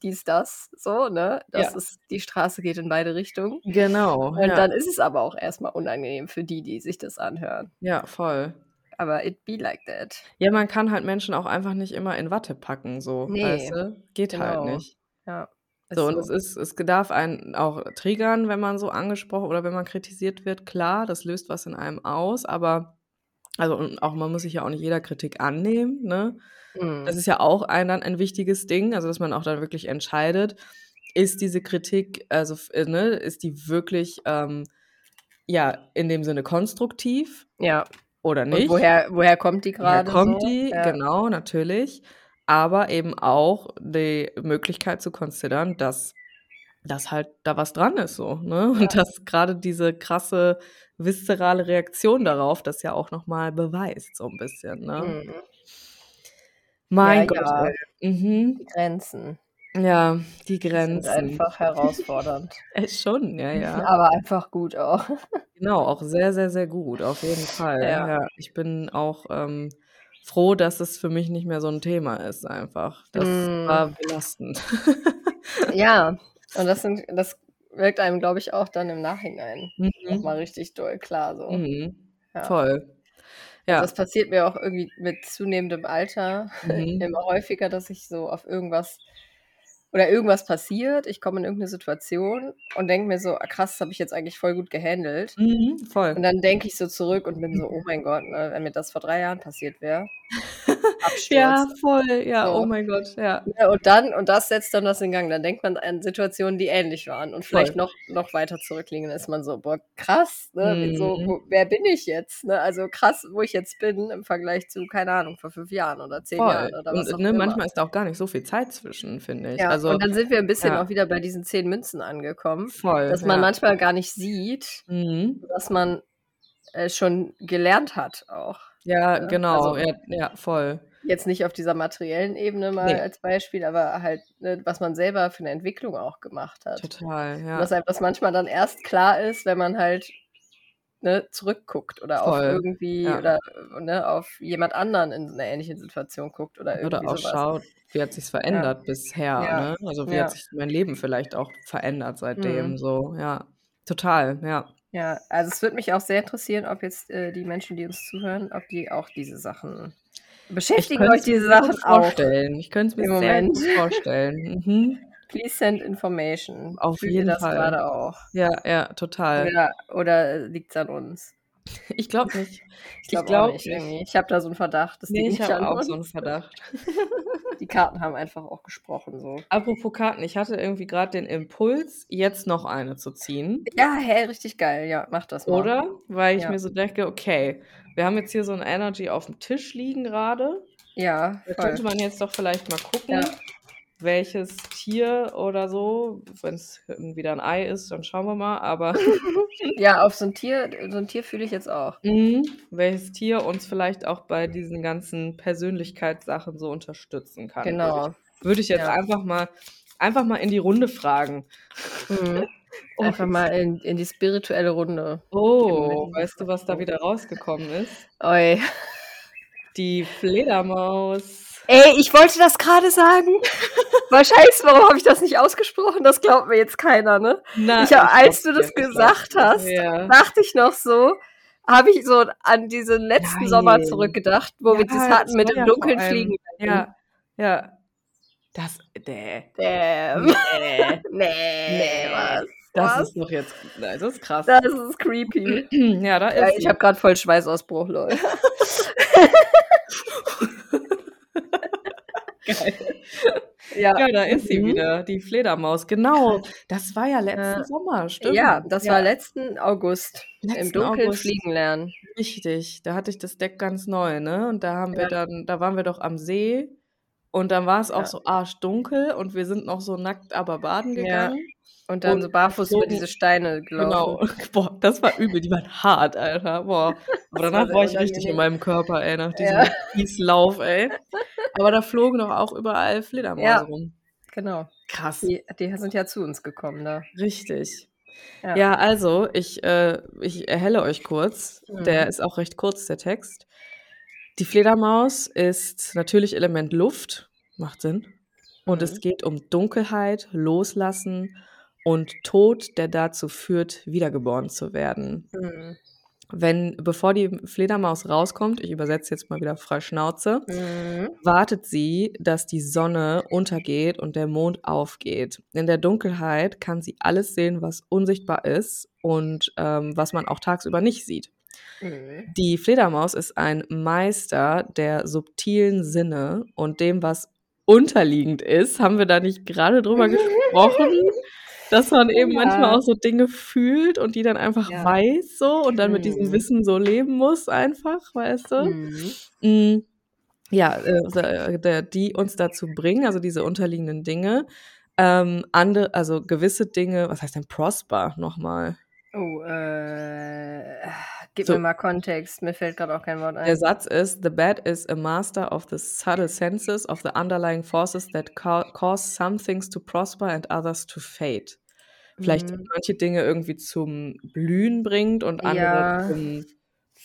dies, das, so, ne? Das Ja. ist, die Straße geht in beide Richtungen. Genau. Und ja. dann ist es aber auch erstmal unangenehm für die, die sich das anhören. ja, voll. Aber it be like that. Ja, man kann halt Menschen auch einfach nicht immer in Watte packen, so, Nee, weißt du? Geht halt genau. nicht. Ja. So, und es ist, es darf einen auch triggern, wenn man so angesprochen oder wenn man kritisiert wird, klar, das löst was in einem aus, aber also und auch man muss sich ja auch nicht jeder Kritik annehmen, ne? Mhm. Das ist ja auch ein dann ein wichtiges Ding, also dass man auch dann wirklich entscheidet, ist diese Kritik, also äh, ne, ist die wirklich ähm, ja in dem Sinne konstruktiv ja. Oder Und nicht? woher, woher kommt die Woher gerade? kommt so? die? Ja. Genau, natürlich. Aber eben auch die Möglichkeit zu considern, dass, dass halt da was dran ist, so, ne? Und Ja. dass gerade diese krasse viszerale Reaktion darauf das ja auch nochmal beweist, so ein bisschen, ne? Mhm. Mein Ja, Gott. Mhm. Die Grenzen Ja, die sind Grenzen. einfach herausfordernd. Äh, schon, ja, ja. Aber einfach gut auch. Genau, auch sehr, sehr, sehr gut, auf jeden Fall. Ja. Ja, ich bin auch ähm, froh, dass es für mich nicht mehr so ein Thema ist, einfach. Das Mm. war belastend. Ja, und das sind, das wirkt einem, glaube ich, auch dann im Nachhinein Mhm. nochmal richtig doll klar. So. Mhm. Ja. Voll. Ja. Das passiert mir auch irgendwie mit zunehmendem Alter Mhm. immer häufiger, dass ich so auf irgendwas oder irgendwas passiert, ich komme in irgendeine Situation und denke mir so, ah, krass, das habe ich jetzt eigentlich voll gut gehandelt. Mhm. Voll. Und dann denke ich so zurück und bin so, oh mein Gott, ne, wenn mir das vor drei Jahren passiert wäre. Absturz. Ja, voll. Ja, So. oh mein Gott, ja. Ja, und dann, und das setzt dann das in Gang. Dann denkt man an Situationen, die ähnlich waren und vielleicht Voll. noch, noch weiter zurückliegen. Dann ist man so, boah, krass, ne? Mhm. So, wo, wer bin ich jetzt? Ne? Also krass, wo ich jetzt bin im Vergleich zu, keine Ahnung, vor fünf Jahren oder zehn Voll. Jahren oder was Und auch ne, immer. manchmal ist da auch gar nicht so viel Zeit zwischen, finde ich. ja, also, und dann sind wir ein bisschen ja. auch wieder bei diesen zehn Münzen angekommen, voll. dass man manchmal gar nicht sieht, Mhm. dass man äh, schon gelernt hat auch. Ja, Ja, genau. also- ja, ja, voll. Jetzt nicht auf dieser materiellen Ebene mal Nee. als Beispiel, aber halt, ne, was man selber für eine Entwicklung auch gemacht hat. Total, Und ja. dass einem das manchmal dann erst klar ist, wenn man halt ne, zurückguckt oder auf Voll, irgendwie ja. oder ne, auf jemand anderen in einer ähnlichen Situation guckt oder irgendwie Oder auch sowas. schaut, wie hat sich's verändert bisher, Ja. ne? Also wie Ja. hat sich mein Leben vielleicht auch verändert seitdem, Mhm. so, ja. Total, ja. Ja, also es würde mich auch sehr interessieren, ob jetzt äh, die Menschen, die uns zuhören, ob die auch diese Sachen beschäftigen euch diese Sachen auch. vorstellen. Ich könnte es mir im sehr Moment. gut vorstellen. Mhm. Please send information. Auf Fühlt jeden das Fall. gerade auch? Ja, ja, total. Oder, oder liegt es an uns? Ich glaube nicht. Ich glaube glaub auch nicht irgendwie. Ich habe da so einen Verdacht. Das Nee, ich habe auch so einen. Verdacht. Die Karten haben einfach auch gesprochen so. Apropos Karten, ich hatte irgendwie gerade den Impuls, jetzt noch eine zu ziehen. Ja, hä, richtig geil. Ja, mach das mal. Oder? Weil ich Ja. mir so denke, okay, wir haben jetzt hier so eine Energy auf dem Tisch liegen gerade. Ja, Da voll. könnte man jetzt doch vielleicht mal gucken, Ja. welches Tier oder so, wenn es wieder ein Ei ist, dann schauen wir mal, aber Ja, auf so ein Tier, so ein Tier fühle ich jetzt auch. Mhm. welches Tier uns vielleicht auch bei diesen ganzen Persönlichkeitssachen so unterstützen kann. Würde Genau. ich, würde ich jetzt Ja. einfach mal einfach mal in die Runde fragen. Mhm. Oh, Einfach mal in, in die spirituelle Runde. Oh, weißt du, was da wieder rausgekommen ist? Oi. Die Fledermaus. Ey, ich wollte das gerade sagen. War scheiße, warum habe ich das nicht ausgesprochen? Das glaubt mir jetzt keiner, ne? Na, Ich hab, als du das gesagt hast, Ja. dachte ich noch so, habe ich so an diesen letzten Geil. Sommer zurückgedacht, wo wir Ja, das hatten das mit dem ja allem- Fliegen. Ja, ja. Das, nee. Ähm, Nee. nee, was? Das ist doch jetzt, das ist krass. Das ist creepy. ja, da Ja, ist ich sie. habe gerade voll Schweißausbruch, Leute. Geil. Ja, ja da ist sie mhm. wieder, die Fledermaus. Genau, das war ja letzten äh, Sommer, stimmt. Ja, das ja. war letzten August. Letzten Im Dunkeln August. fliegen lernen. Richtig, da hatte ich das Deck ganz neu, ne? Und da haben wir dann, da waren wir doch am See und dann war es auch so arschdunkel und wir sind noch so nackt aber baden gegangen. Und dann und so barfuß über diese Steine gelaufen. Genau. Boah, das war übel. Die waren hart, Alter. Boah. Aber danach war, war ich richtig in meinem Körper, ey, nach diesem ja. Lauf, ey. Aber da flogen doch auch überall Fledermäuse ja. rum. Genau. Krass. Die, die, sind ja zu uns gekommen da. Richtig. Ja, ja also, ich, äh, ich erhelle euch kurz. Mhm. Der ist auch recht kurz, der Text. Die Fledermaus ist natürlich Element Luft. Macht Sinn. Und mhm. es geht um Dunkelheit, Loslassen und Tod, der dazu führt, wiedergeboren zu werden. Mhm. Wenn, bevor die Fledermaus rauskommt, ich übersetze jetzt mal wieder frei Schnauze, mhm. wartet sie, dass die Sonne untergeht und der Mond aufgeht. In der Dunkelheit kann sie alles sehen, was unsichtbar ist und ähm, was man auch tagsüber nicht sieht. Mhm. Die Fledermaus ist ein Meister der subtilen Sinne und dem, was unterliegend ist. Haben wir da nicht gerade drüber gesprochen? Dass man eben ja. manchmal auch so Dinge fühlt und die dann einfach ja. weiß so und dann mhm. mit diesem mhm. Wissen so leben muss einfach, weißt du? Mhm. Mhm. Ja, äh, die uns dazu bringen, also diese unterliegenden Dinge, ähm, andere, also gewisse Dinge, was heißt denn Prosper nochmal? Oh, äh, gib so, mir mal Kontext, mir fällt gerade auch kein Wort ein. Der Satz ist, The bat is a master of the subtle senses of the underlying forces that ca cause some things to prosper and others to fade. Vielleicht mhm. manche Dinge irgendwie zum Blühen bringt und andere ja. zum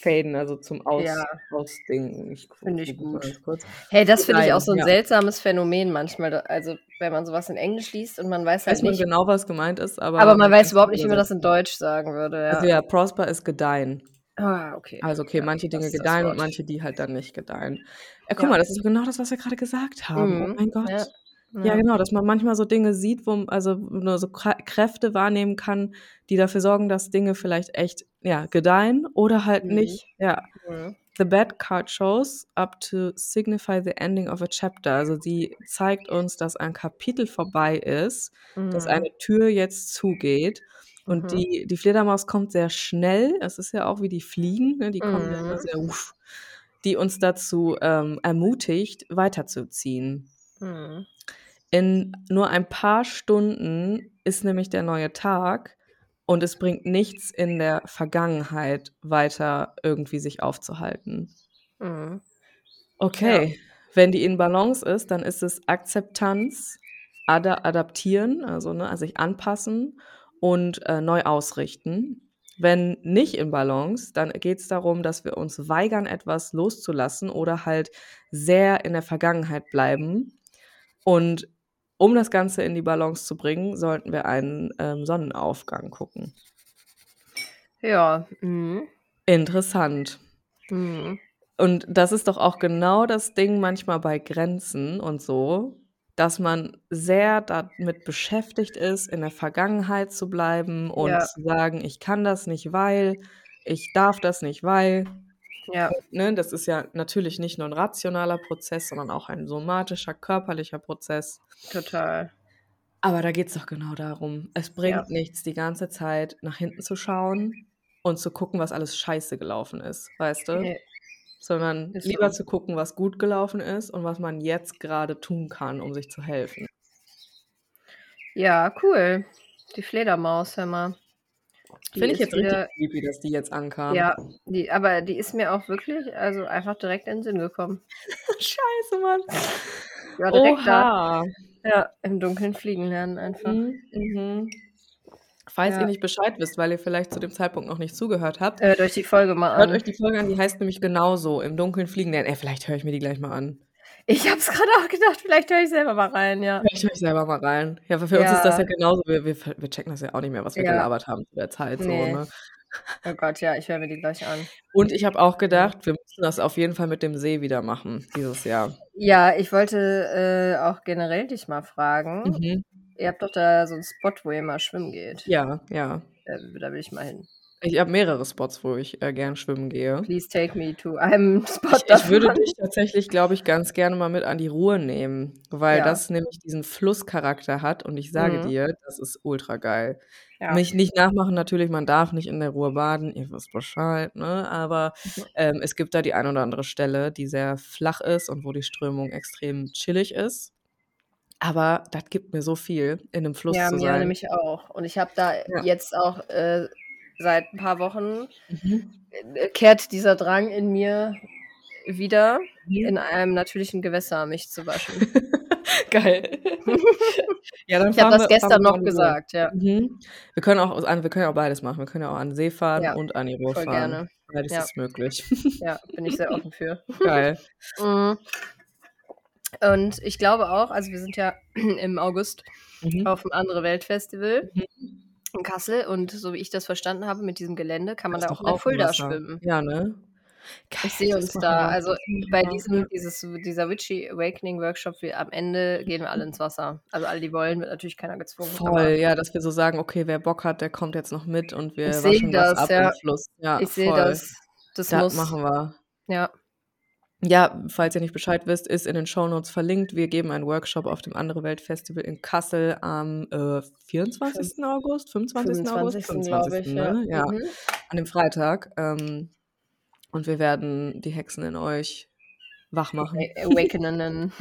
Faden, also zum Aus ja. Ausdingen. Finde ich gut. Hey, das finde ich auch so ein ja. seltsames Phänomen manchmal. Also, wenn man sowas in Englisch liest und man weiß halt weiß nicht. genau, was gemeint ist, aber. Aber man weiß überhaupt nicht, wie man das in Deutsch sagen würde. Ja. Also, ja, Prosper ist gedeihen. Ah, okay. Also, okay, ja, manche Dinge gedeihen und manche, die halt dann nicht gedeihen. Ja, guck mal, das ist genau das, was wir gerade gesagt haben. Oh mhm. Oh mein Gott. Ja, genau, dass man manchmal so Dinge sieht, wo also nur so Kräfte wahrnehmen kann, die dafür sorgen, dass Dinge vielleicht echt ja gedeihen oder halt mhm. nicht. Ja. Mhm. The bad card shows up to signify the ending of a chapter. Also sie zeigt uns, dass ein Kapitel vorbei ist, mhm. dass eine Tür jetzt zugeht. Und mhm. die, die Fledermaus kommt sehr schnell. Es ist ja auch wie die Fliegen, ne? die kommen ja mhm. sehr, uff, die uns dazu ähm, ermutigt, weiterzuziehen. Mhm. In nur ein paar Stunden ist nämlich der neue Tag und es bringt nichts in der Vergangenheit weiter irgendwie sich aufzuhalten. Mhm. Okay, ja. wenn die in Balance ist, dann ist es Akzeptanz, ad adaptieren, also, ne, also sich anpassen und äh, neu ausrichten. Wenn nicht in Balance, dann geht es darum, dass wir uns weigern, etwas loszulassen oder halt sehr in der Vergangenheit bleiben und um das Ganze in die Balance zu bringen, sollten wir einen ähm, Sonnenaufgang gucken. Ja. Mhm. Interessant. Mhm. Und das ist doch auch genau das Ding manchmal bei Grenzen und so, dass man sehr damit beschäftigt ist, in der Vergangenheit zu bleiben und ja. zu sagen, ich kann das nicht, weil, ich darf das nicht, weil. Ja. Ne, das ist ja natürlich nicht nur ein rationaler Prozess, sondern auch ein somatischer, körperlicher Prozess. Total. Aber da geht es doch genau darum. Es bringt ja. nichts, die ganze Zeit nach hinten zu schauen und zu gucken, was alles scheiße gelaufen ist, weißt du? Nee. Sondern ist lieber so. zu gucken, was gut gelaufen ist und was man jetzt gerade tun kann, um sich zu helfen. Ja, cool. Die Fledermaus, hör mal. Finde ich jetzt wieder, richtig creepy, dass die jetzt ankam. Ja, die, aber die ist mir auch wirklich, also einfach direkt in den Sinn gekommen. Scheiße, Mann. Ja, direkt Oha. da. Ja, im Dunkeln fliegen lernen einfach. Mhm. Mhm. Falls ja. ihr nicht Bescheid wisst, weil ihr vielleicht zu dem Zeitpunkt noch nicht zugehört habt. Hört euch die Folge mal an. Hört euch die Folge an, die heißt nämlich genauso, im Dunkeln fliegen lernen. Ey, vielleicht höre ich mir die gleich mal an. Ich habe es gerade auch gedacht, vielleicht höre ich selber mal rein, ja. Vielleicht höre ich selber mal rein. Ja, für ja. uns ist das ja genauso. Wir, wir, wir checken das ja auch nicht mehr, was wir ja. gelabert haben zu der Zeit. Nee. So, ne? Oh Gott, ja, ich höre mir die gleich an. Und ich habe auch gedacht, wir müssen das auf jeden Fall mit dem See wieder machen, dieses Jahr. Ja, ich wollte äh, auch generell dich mal fragen. Mhm. Ihr habt doch da so einen Spot, wo ihr mal schwimmen geht. Ja, ja. Da, da will ich mal hin. Ich habe mehrere Spots, wo ich äh, gern schwimmen gehe. Please take me to einem Spot Ich, ich würde dich tatsächlich, glaube ich, ganz gerne mal mit an die Ruhe nehmen, weil Ja. das nämlich diesen Flusscharakter hat und ich sage Mhm. dir, das ist ultra geil. Ja. Mich nicht nachmachen, natürlich, man darf nicht in der Ruhr baden, ihr wisst Bescheid, ne? Aber Mhm. ähm, es gibt da die ein oder andere Stelle, die sehr flach ist und wo die Strömung extrem chillig ist. Aber das gibt mir so viel, in einem Fluss Ja, zu mir sein. nämlich auch. Und ich habe da Ja. jetzt auch äh, seit ein paar Wochen Mhm. äh, kehrt dieser Drang in mir wieder, Mhm. in einem natürlichen Gewässer mich zu waschen. Geil. ja, dann Ich habe das gestern noch gesagt, ja. Mhm. Wir können auch wir können ja auch beides machen. Wir können ja auch an See fahren Ja, und an die Ruhr voll fahren. gerne. Beides Ja. ist möglich. Ja, bin ich sehr offen für. Geil. Mhm. Und ich glaube auch, also wir sind ja im August Mhm. auf dem Andere Welt-Festival Mhm. In Kassel und so wie ich das verstanden habe mit diesem Gelände, kann man da auch in Fulda schwimmen. Ja, ne? Ich Geil, sehe das uns da, also bei diesem, dieses, dieser Witchy Awakening Workshop, wir, am Ende gehen wir alle ins Wasser. Also alle, die wollen, wird natürlich keiner gezwungen. Voll, ja, dass wir so sagen, okay, wer Bock hat, der kommt jetzt noch mit und wir Ich sehe waschen was das, ab ja. im Fluss. Ja, ich sehe das. Das Das muss. machen wir. Ja. Ja, falls ihr nicht Bescheid wisst, ist in den Shownotes verlinkt. Wir geben einen Workshop auf dem Andere Welt Festival in Kassel am äh, 24. August, 25. August, 25. glaube ich, ja. ne? ja, Mhm. an dem Freitag. Ähm, und wir werden die Hexen in euch wach machen. Awakenen.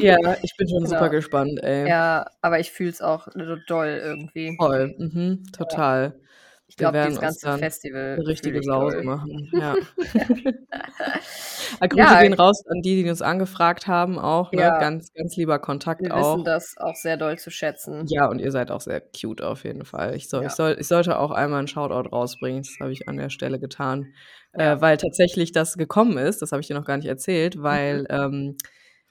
Ja, ich bin schon Genau. super gespannt, ey. ja, aber ich fühle es auch so doll irgendwie. Voll, mhm, total. Ich Wir glaube, werden dieses ganze Festival. Eine richtige Sause machen. Ja. Ah, Grüße Ja. gehen raus an die, die uns angefragt haben, auch. Ne? Ja. Ganz, ganz lieber Kontakt Wir auch. wissen das auch sehr doll zu schätzen. Ja, und ihr seid auch sehr cute auf jeden Fall. Ich, soll, Ja. ich, soll, ich sollte auch einmal einen Shoutout rausbringen. Das habe ich an der Stelle getan. Äh, weil tatsächlich das gekommen ist, das habe ich dir noch gar nicht erzählt, weil Mhm. ähm,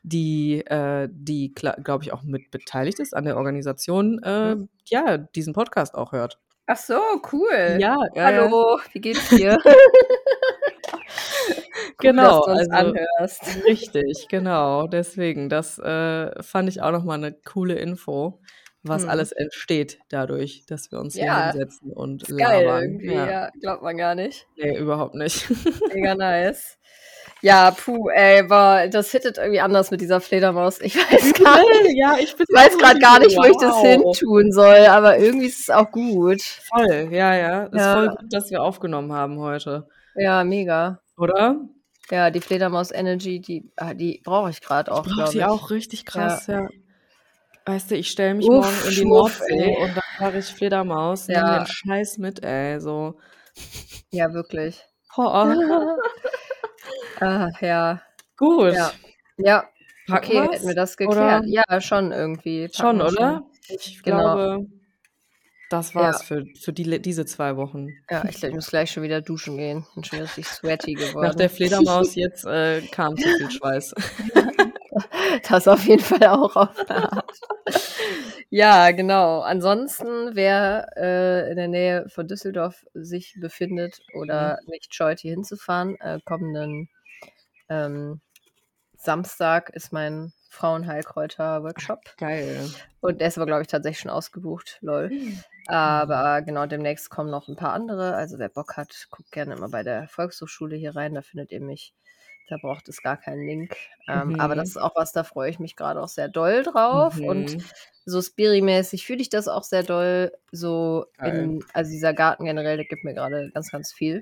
die, äh, die glaube ich, auch mit beteiligt ist an der Organisation, äh, Mhm. ja, diesen Podcast auch hört. Ach so, cool. Ja, äh, Hallo, wie geht's dir? Genau, Gut, dass du uns also- anhörst. Richtig, genau. Deswegen, das äh, fand ich auch nochmal eine coole Info, was Mhm. alles entsteht dadurch, dass wir uns hier Ja, hinsetzen und Ist geil labern. irgendwie, ja. Glaubt man gar nicht. Nee, überhaupt nicht. Mega nice. Ja, puh, ey, boah, das hittet irgendwie anders mit dieser Fledermaus. Ich weiß gar nicht. ja, ich weiß gerade gar nicht, wo ich das hin tun soll, aber irgendwie ist es auch gut. Voll, ja, ja. Ist Ja. voll gut, dass wir aufgenommen haben heute. Ja, mega. Oder? Ja, die Fledermaus Energy, die, ah, die brauche ich gerade auch, Ich brauche die ich. auch richtig krass, ja. Weißt du, ich stelle mich Uff, morgen in die Nordsee und dann sage ich Fledermaus, nimm Ja. den Scheiß mit, ey, so. Ja, wirklich. Boah, ah, ja. gut. Ja. Ja, okay, wir's? hätten wir das Oder? geklärt. Ja, schon irgendwie. Schon, oder? Ich Genau. glaube, das war's für, für die, diese zwei Wochen. Ja, ich ich muss gleich schon wieder duschen gehen. Bin schon richtig sweaty geworden. Nach der Fledermaus jetzt äh, kam zu viel Schweiß. Das auf jeden Fall auch auf der Art. ja, genau. Ansonsten, wer äh, in der Nähe von Düsseldorf sich befindet oder nicht scheut, hier hinzufahren, äh, kommenden ähm, Samstag ist mein Frauenheilkräuter-Workshop. Geil. Und der ist aber, glaube ich, tatsächlich schon ausgebucht. Lol. Aber genau, demnächst kommen noch ein paar andere. Also wer Bock hat, guckt gerne immer bei der Volkshochschule hier rein. Da findet ihr mich. Da braucht es gar keinen Link. Ähm, Mhm. Aber das ist auch was, da freue ich mich gerade auch sehr doll drauf. Und Mhm. so Spiri-mäßig fühle ich das auch sehr doll. So in, also dieser Garten generell, der gibt mir gerade ganz, ganz viel.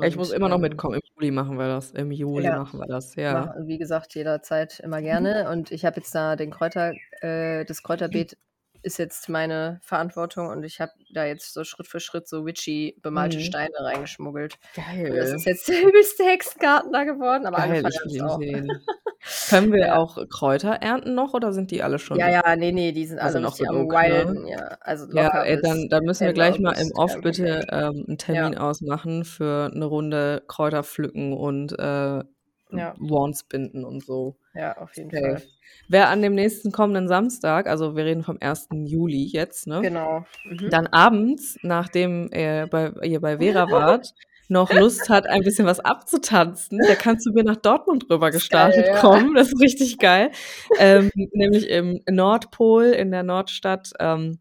Ja, ich muss Und, immer noch ähm, mitkommen. Im Juli machen wir das. Im Juli Ja. machen wir das, ja. Mach, wie gesagt, jederzeit immer gerne. Und ich habe jetzt da den Kräuter, äh, das Kräuterbeet ist jetzt meine Verantwortung und ich habe da jetzt so Schritt für Schritt so witchy bemalte Mhm. Steine reingeschmuggelt. Geil. Und das ist jetzt der übelste Hexengarten da geworden, aber Geil, ich auch. sehen. Können wir Ja. auch Kräuter ernten noch oder sind die alle schon? Ja, ja, nee, nee, die sind Also alle noch richtig am ne? Wilden, ja. Also Ja, ey, dann, dann müssen wir gleich mal im Off bitte ähm, einen Termin ausmachen für eine Runde Kräuter pflücken und äh, Ja. Wands binden und so. Ja, auf jeden Safe. Fall. Wer an dem nächsten kommenden Samstag, also wir reden vom 1. Juli jetzt, ne? Genau. Mhm. Dann abends, nachdem ihr bei, ihr bei Vera wart, noch Lust hat, ein bisschen was abzutanzen, der kann zu mir nach Dortmund rüber gestartet geil, ja. kommen. Das ist richtig geil. ähm, nämlich im Nordpol in der Nordstadt. Ähm,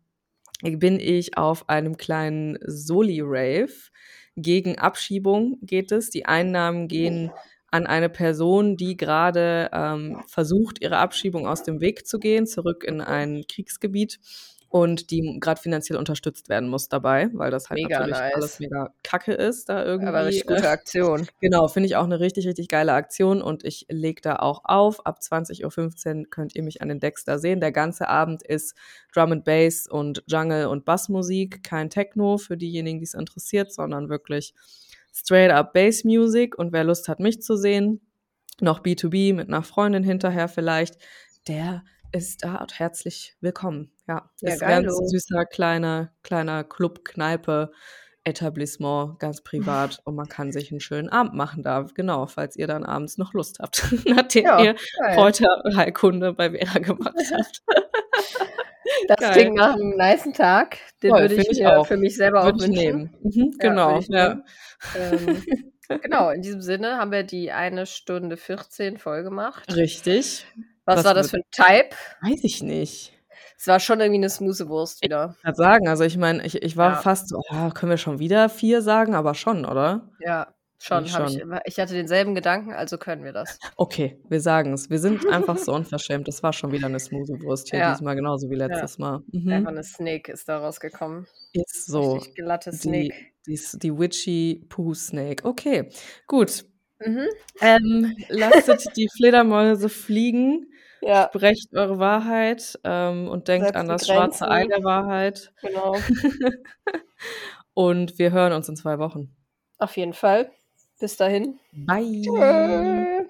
bin ich auf einem kleinen Soli-Rave. Gegen Abschiebung geht es. Die Einnahmen gehen an eine Person, die gerade ähm, versucht, ihre Abschiebung aus dem Weg zu gehen, zurück in ein Kriegsgebiet und die gerade finanziell unterstützt werden muss dabei, weil das halt Mega natürlich nice. alles mega kacke ist da irgendwie. Aber richtig gute äh, Aktion. Genau, finde ich auch eine richtig, richtig geile Aktion und ich lege da auch auf. Ab 20.15 Uhr könnt ihr mich an den Decks da sehen. Der ganze Abend ist Drum and Bass und Jungle und Bassmusik, kein Techno für diejenigen, die es interessiert, sondern wirklich straight up Bass Music und wer Lust hat, mich zu sehen, noch B2B mit einer Freundin hinterher vielleicht, der ist da herzlich willkommen. Ja, Ja, ist ein ganz süßer kleiner kleiner Club, Kneipe, Etablissement, ganz privat und man kann sich einen schönen Abend machen da. Genau, falls ihr dann abends noch Lust habt, nachdem Ja, ihr heute Heilkunde bei Vera gemacht habt. Das Geil. klingt nach einem nicen Tag. Den Voll, würde ich ich auch. für mich selber auch Würde ich wünschen. nehmen. Mhm, Ja, genau, ja. Ähm, genau, in diesem Sinne haben wir die eine Stunde 14 voll gemacht. Richtig. Was, Was war das für ein Type? Weiß ich nicht. Es war schon irgendwie eine smoothie Wurst wieder. Ich sagen, also ich meine, ich, ich war Ja. fast so, oh, können wir schon wieder vier sagen, aber schon, oder? Ja, schon. Ich ich, schon. immer- ich hatte denselben Gedanken, also können wir das. Okay, wir sagen es. Wir sind einfach so unverschämt. Das war schon wieder eine Smoothie-Wurst hier, Ja. diesmal genauso wie letztes Mal. Einfach Mhm. eine Snake ist da rausgekommen. Ist so. Richtig glatte Die, Snake. die, die Witchy Pooh Snake. Okay, gut. Mhm. Ähm, lasst die Fledermäuse fliegen. Ja, Sprecht eure Wahrheit ähm, und denkt Setzt an die das schwarze Ei der Wahrheit. genau. Und wir hören uns in zwei Wochen. Auf jeden Fall. Bis dahin. Bye. Tschüss.